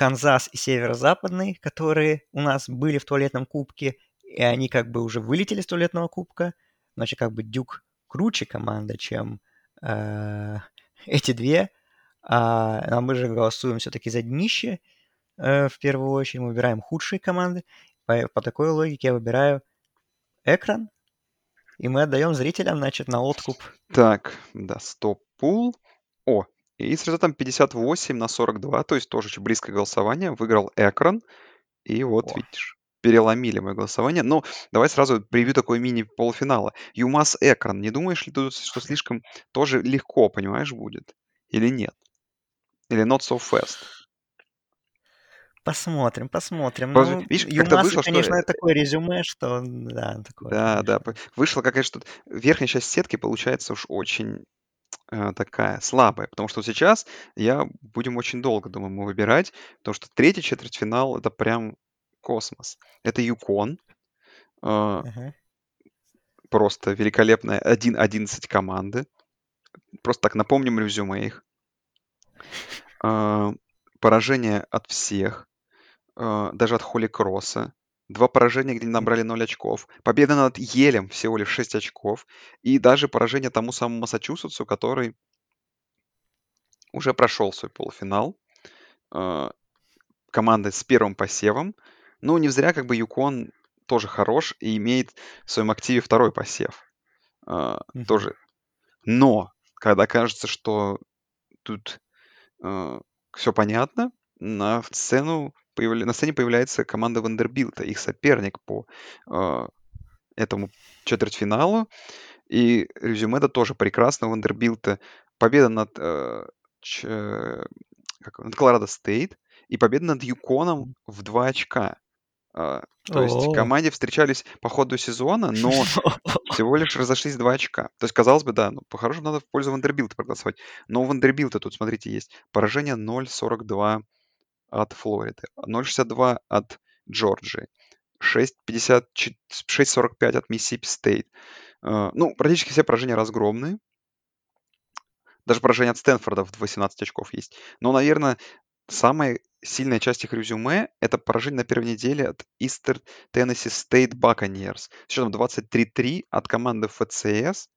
Speaker 2: Канзас и Северо-Западный, которые у нас были в туалетном кубке, и они как бы уже вылетели с туалетного кубка. Значит, как бы Дюк круче команда, чем э, (laughs) эти две. А, а мы же голосуем все-таки за днище э, в первую очередь. Мы выбираем худшие команды. По, по такой логике я выбираю экран, и мы отдаем зрителям, значит, на откуп.
Speaker 1: Так, да, стоп-пул. О, и с результатом 58 на 42, то есть тоже очень близкое голосование, выиграл Экран. И вот,
Speaker 2: О.
Speaker 1: видишь, переломили мое голосование. Но давай сразу превью такой мини-полуфинала. ЮМАС Экран. Не думаешь ли ты, что слишком тоже легко, понимаешь, будет? Или нет? Или not so fast?
Speaker 2: Посмотрим, посмотрим.
Speaker 1: Просто,
Speaker 2: Ну,
Speaker 1: видишь, как-то
Speaker 2: ЮМАС,
Speaker 1: вышло, что
Speaker 2: конечно,
Speaker 1: э,
Speaker 2: такое резюме, что да, такое.
Speaker 1: Да, да.
Speaker 2: конечно.
Speaker 1: Вышло какая-то что верхняя часть сетки получается уж очень э, такая слабая, потому что сейчас я будем очень долго, думаю, мы выбирать, потому что третий четвертьфинал это прям космос. Это Юкон,
Speaker 2: Ага.
Speaker 1: просто великолепная 1-11 команды. Просто так напомним резюме их. Э, Поражение от всех, э, даже от Холли Кросса. Два поражения, где набрали 0 очков. Победа над Елем всего лишь 6 очков. И даже поражение тому самому Массачусетсу, который уже прошел свой полуфинал. Э, Команда с первым посевом. Ну, не зря как бы Юкон тоже хорош и имеет в своем активе второй посев. Э,
Speaker 2: Мгм.
Speaker 1: Тоже. Но, когда кажется, что тут все понятно, на сцену появля- на сцене появляется команда Вандербилта, их соперник по э, этому четвертьфиналу. И резюме это тоже прекрасно. У Вандербилта победа над, э, Ч- как его, над Колорадо Стейт и победа над Юконом в 2 очка. А, то есть
Speaker 2: О.
Speaker 1: команде встречались по ходу сезона, но (laughs) всего лишь разошлись 2 очка. То есть, казалось бы, да, ну, по-хорошему надо в пользу Вандербилта проголосовать. Но у Вандербилта тут, смотрите, есть поражение 0:42 от Флориды, 0:62 от Джорджии, 6:45 от Миссисипи Стейт. А, ну, практически все поражения разгромные. Даже поражение от Стэнфорда в 18 очков есть. Но, наверное, самая сильная часть их резюме — это поражение на первой неделе от Eastern Tennessee State Buccaneers. С счетом 23-3 от команды ФЦС,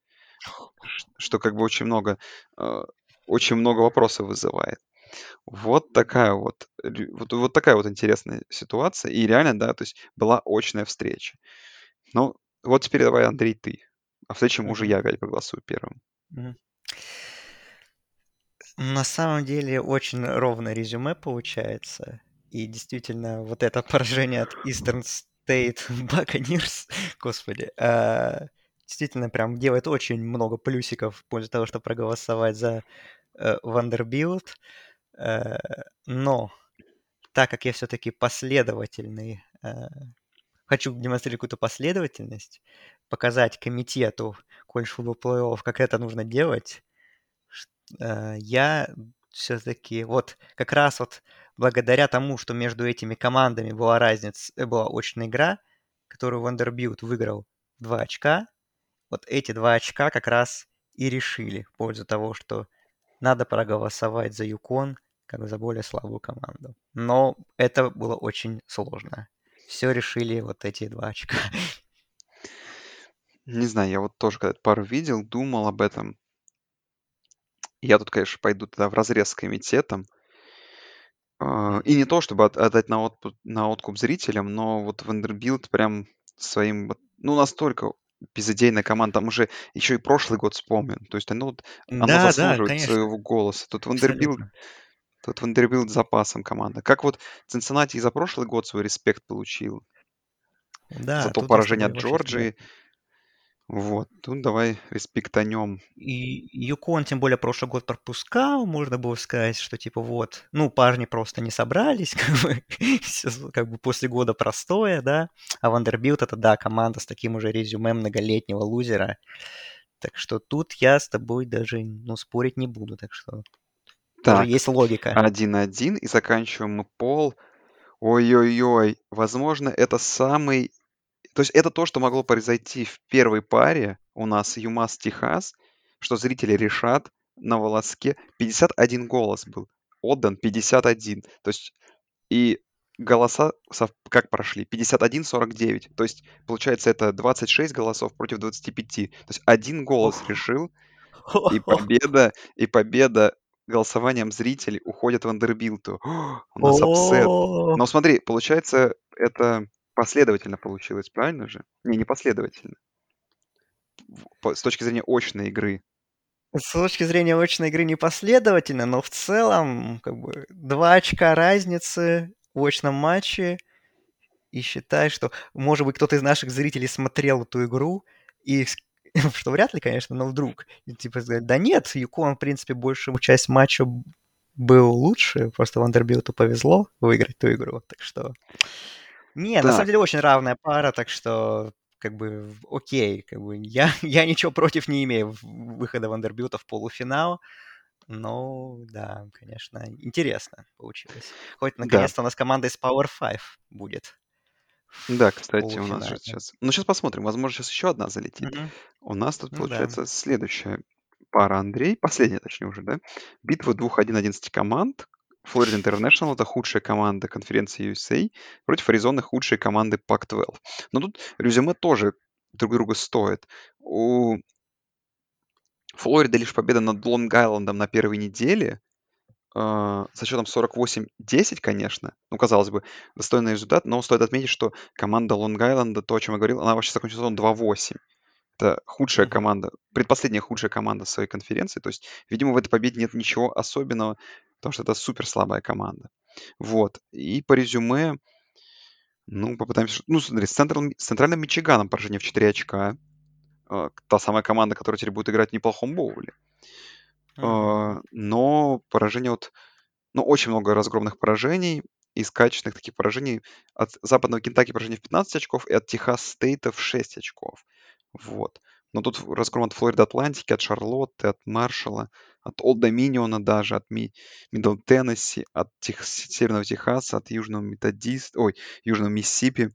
Speaker 1: что как бы очень много, э, очень много вопросов вызывает. Вот такая вот, вот, вот такая вот интересная ситуация. И реально, да, то есть была очная встреча. Ну, вот теперь давай, Андрей, ты. А в следующем уже я опять проголосую первым.
Speaker 2: На самом деле очень ровное резюме получается. И действительно, вот это поражение от Eastern State (laughs) Buccaneers, господи, э, действительно прям делает очень много плюсиков в пользу того, чтобы проголосовать за э, Vanderbilt. Э, но так как я все-таки последовательный, э, хочу демонстрировать какую-то последовательность, показать комитету колледж футбол плей-офф, как это нужно делать, Э, я все-таки вот как раз вот благодаря тому, что между этими командами была разница, была очная игра, которую Вандербилт выиграл 2 очка, вот эти два очка как раз и решили в пользу того, что надо проголосовать за Юкон как за более слабую команду. Но это было очень сложно. Все решили вот эти два очка.
Speaker 1: Не знаю, я вот тоже когда пару видел, думал об этом. Я тут, конечно, пойду тогда в разрез с комитетом. А, и не то, чтобы отдать на, отпу- на откуп зрителям, но вот Вандербилт прям своим, ну, настолько безыдейная команда, там уже еще и прошлый год вспомнен. То есть оно, оно
Speaker 2: Да, да,
Speaker 1: заслуживает
Speaker 2: конечно,
Speaker 1: своего голоса. Тут Вандербилт,
Speaker 2: абсолютно.
Speaker 1: Тут Вандербилт с запасом команда. Как вот Цинциннати и за прошлый год свой респект получил.
Speaker 2: Да,
Speaker 1: За то поражение от Джорджии. Вот, тут давай респектанем.
Speaker 2: И Юкон, тем более, прошлый год пропускал, можно было сказать, что типа вот, ну, парни просто не собрались, (laughs) как бы, как бы после года простоя, да, а Вандербилт это, да, команда с таким уже резюме многолетнего лузера, так что тут я с тобой даже, ну, спорить не буду, так что
Speaker 1: Так,
Speaker 2: есть логика.
Speaker 1: 1-1, и заканчиваем мы пол. Ой-ой-ой, возможно, это самый... То есть это то, что могло произойти в первой паре у нас ЮМАС-Техас, что зрители решат на волоске. 51 голос был отдан, 51. То есть и голоса как прошли? 51-49. То есть, получается, это 26 голосов против 25. То есть один голос решил, и (laughs) победа, и победа голосованием зрителей уходит Вандербилту. (gasps) У нас
Speaker 2: upset.
Speaker 1: Но смотри, получается, это последовательно получилось, правильно же? Не, не последовательно. В- по- С точки зрения очной игры.
Speaker 2: С точки зрения очной игры непоследовательно, но в целом, как бы, два очка разницы в очном матче. И считай, что, может быть, кто-то из наших зрителей смотрел эту игру, и (laughs) что вряд ли, конечно, но вдруг, и типа сказать, да нет, Юкон, в принципе, большую часть матча был лучше, просто Вандербилту повезло выиграть ту игру, так что... Не, на самом деле очень равная пара, так что как бы окей, как бы я, (laughs) я ничего против не имею выхода Вандербилта в полуфинал, но да, конечно, интересно получилось. Хоть
Speaker 1: да.
Speaker 2: наконец-то у нас команда из Power 5 будет
Speaker 1: Да, кстати, у нас же сейчас... Ну, сейчас посмотрим. Возможно, сейчас еще одна залетит.
Speaker 2: Мгм.
Speaker 1: У нас тут
Speaker 2: Ну да.
Speaker 1: получается следующая пара, Андрей. Последняя, точнее, уже, да? Битва двух 1-11 команд. Флорида Интернешнл — это худшая команда конференции USA против Аризоны худшей команды Pac-12. Но тут резюме тоже друг друга стоит. У Флориды лишь победа над Лонг-Айлендом на первой неделе, а, со счетом 48-10, конечно. Ну, казалось бы, достойный результат, но стоит отметить, что команда Лонг-Айленда, то, о чем я говорил, она вообще закончила сезон 2-8. Это худшая команда, предпоследняя худшая команда своей конференции. То есть, видимо, в этой победе нет ничего особенного, потому что это супер слабая команда. Вот. И по резюме, ну, попытаемся... Ну, смотри, с, Централ- с Центральным Мичиганом поражение в 4 очка. А, Та самая команда, которая теперь будет играть в неплохом боуле. А, Но поражение от но очень много разгромных поражений. Из качественных таких поражений от западного Кентаки поражений в 15 очков и от Техас Стейта в 6 очков. Вот. Но тут разгром от Флориды Атлантики, от Шарлотты, от Маршалла, от Олд Доминиона даже, от Ми, Теннесси, от Тех, Северного Техаса, от Южного Методиста, ой, Южного Миссисипи.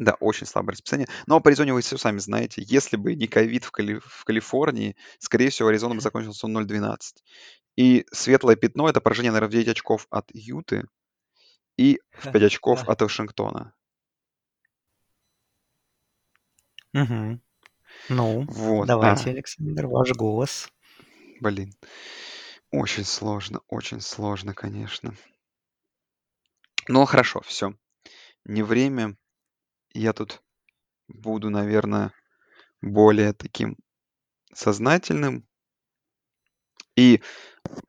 Speaker 1: Да, очень слабое расписание. Но по Аризоне вы все сами знаете, если бы не ковид в, Кали... в Калифорнии, скорее всего, Аризона бы закончился 0-12. И светлое пятно — это поражение, наверное, в 9 очков от Юты и в 5 очков от Вашингтона.
Speaker 2: Угу. Ну,
Speaker 1: Вот,
Speaker 2: давайте,
Speaker 1: а,
Speaker 2: Александр, ваш голос.
Speaker 1: блин. Очень сложно, очень сложно, конечно. Ну, хорошо, все. Не время. Я тут буду, наверное, более таким сознательным. И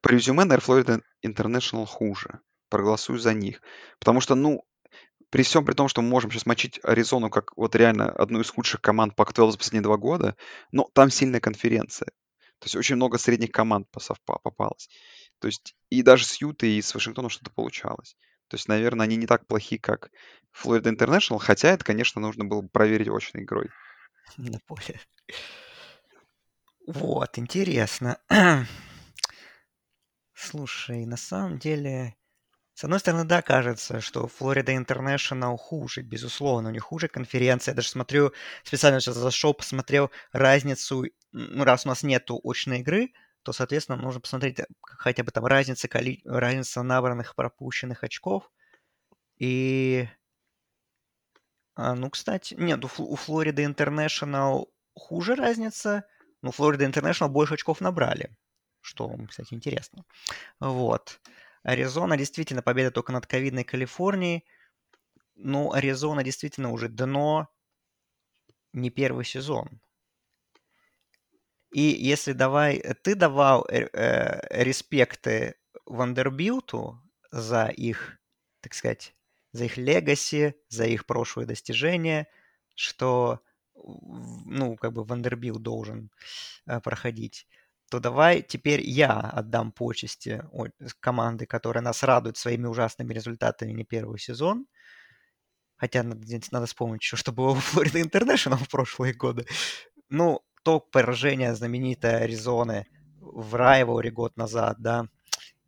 Speaker 1: по резюме, наверное, Florida International хуже. Проголосую за них. Потому что, ну, при всем при том, что мы можем сейчас мочить Аризону как вот реально одну из худших команд Pac-12 за последние два года, но там сильная конференция. То есть очень много средних команд попалось. То есть и даже с Ютой и с Вашингтоном что-то получалось. То есть, наверное, они не так плохи, как Florida International, хотя это, конечно, нужно было бы проверить очной игрой. (laughs)
Speaker 2: На поле. Вот, интересно. (clears throat) Слушай, на самом деле, с одной стороны, да, кажется, что Флорида Интернешнл хуже, безусловно, у них хуже конференция. Я даже смотрю, специально сейчас зашел, посмотрел разницу, ну, раз у нас нету очной игры, то, соответственно, нужно посмотреть э, хотя бы там разница, коли... разница набранных пропущенных очков. И, а, ну, кстати, нет, у, у Флориды Интернешнл хуже разница, но Флорида Интернешнл больше очков набрали, что, кстати, интересно. Вот. Аризона действительно победа только над ковидной Калифорнией. Ну, Аризона действительно уже дно не первый сезон. И если давай, ты давал э, э, респекты Вандербилту за их, так сказать, за их legacy, за их прошлые достижения, что, ну, как бы Вандербилт должен э, проходить то давай теперь я отдам почести команды, которая нас радует своими ужасными результатами не первый сезон. Хотя надо, надо вспомнить еще, что было в Florida International в прошлые годы. Ну, то поражение знаменитой Аризоны в Райворе год назад, да,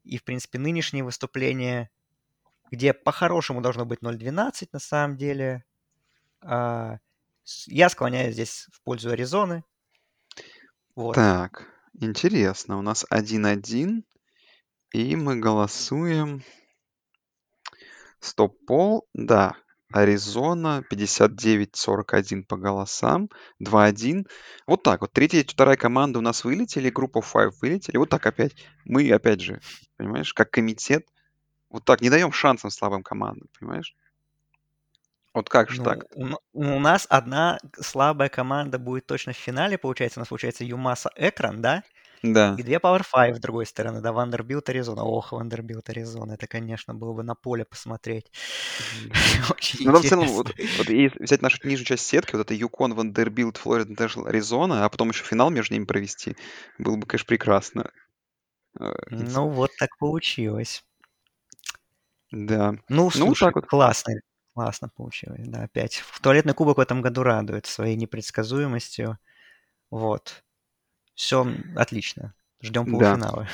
Speaker 2: и, в принципе, нынешнее выступление, где по-хорошему должно быть 0-12 на самом деле. А, я склоняюсь здесь в пользу Аризоны.
Speaker 1: Вот. Так, Интересно, у нас 1-1, и мы голосуем. Стоп-пол, да. Аризона 59-41 по голосам, 2-1. Вот так вот. Третья и вторая команда у нас вылетели, группа 5 вылетели. Вот так опять. Мы, опять же, понимаешь, как комитет, вот так не даем шансам слабым командам, понимаешь? Вот как же
Speaker 2: Ну,
Speaker 1: так?
Speaker 2: у, у нас одна слабая команда будет точно в финале, получается. У нас получается UMass, Akron, да?
Speaker 1: Да.
Speaker 2: И две Power 5 с другой стороны, да, Вандербилт, Аризона. Ох, Вандербилт, Аризона, это, конечно, было бы на поле посмотреть. (laughs)
Speaker 1: Очень Ну, там в целом, вот, вот если взять нашу нижнюю часть сетки, вот это UConn, Вандербилд, Florida International, Аризона, а потом еще финал между ними провести, было бы, конечно, прекрасно.
Speaker 2: Э, ну, вот так получилось.
Speaker 1: Да.
Speaker 2: Ну, ну слушай, так вот. классный, классно получилось, да, опять. В туалетный кубок в этом году радует своей непредсказуемостью. Вот. Все отлично. Ждем полуфинала. Да.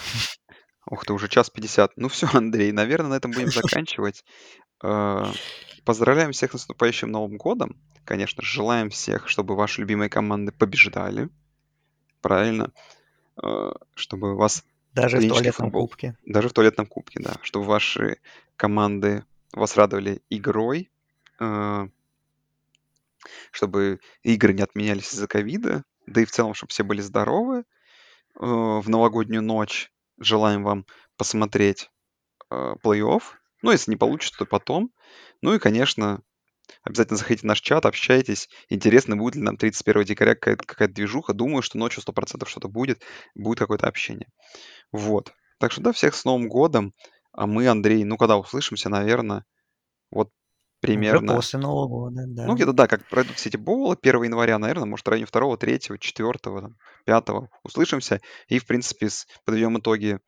Speaker 1: Ух ты, уже час 50. Ну все, (laughs) Андрей, наверное, на этом будем заканчивать. Э, поздравляем всех с наступающим Новым годом. Конечно, желаем всех, чтобы ваши любимые команды побеждали. Правильно. Э, чтобы вас...
Speaker 2: Даже в туалетном футбол, кубке.
Speaker 1: Даже в туалетном кубке, да. Чтобы ваши команды вас радовали игрой. Э, чтобы игры не отменялись из-за ковида да и в целом, чтобы все были здоровы э, в новогоднюю ночь. Желаем вам посмотреть э, плей-офф. Ну, если не получится, то потом. Ну и, конечно, обязательно заходите в наш чат, общайтесь. Интересно, будет ли нам 31 декабря какая-то, какая движуха. Думаю, что ночью 100% что-то будет. Будет какое-то общение. Вот. Так что, да, всех с Новым годом. А мы, Андрей, ну, когда услышимся, наверное, вот примерно.
Speaker 2: Уже после Нового года, да.
Speaker 1: Ну, где-то, да, как пройдут все эти боулы 1 января, наверное, может, в районе 2, 3, 4, 5 услышимся и, в принципе, подведем итоги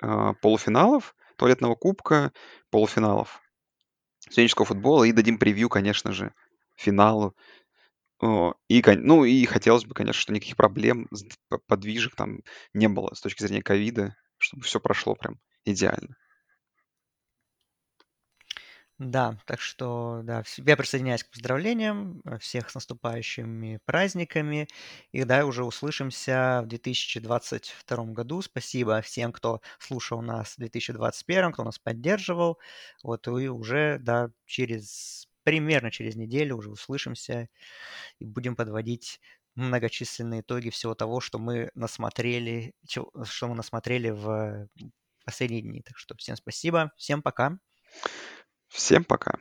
Speaker 1: а, полуфиналов туалетного кубка, полуфиналов студенческого футбола и дадим превью, конечно же, финалу. И, ну, и хотелось бы, конечно, что никаких проблем, подвижек там не было с точки зрения ковида, чтобы все прошло прям идеально.
Speaker 2: Да, так что, да, я присоединяюсь к поздравлениям, э, всех с наступающими праздниками. И да, уже услышимся в 2022 году. Спасибо всем, кто слушал нас в 2021, кто нас поддерживал. Вот, и уже, да, через, примерно через неделю уже услышимся и будем подводить многочисленные итоги всего того, что мы насмотрели, что мы насмотрели в последние дни. Так что всем спасибо, всем пока.
Speaker 1: Всем пока.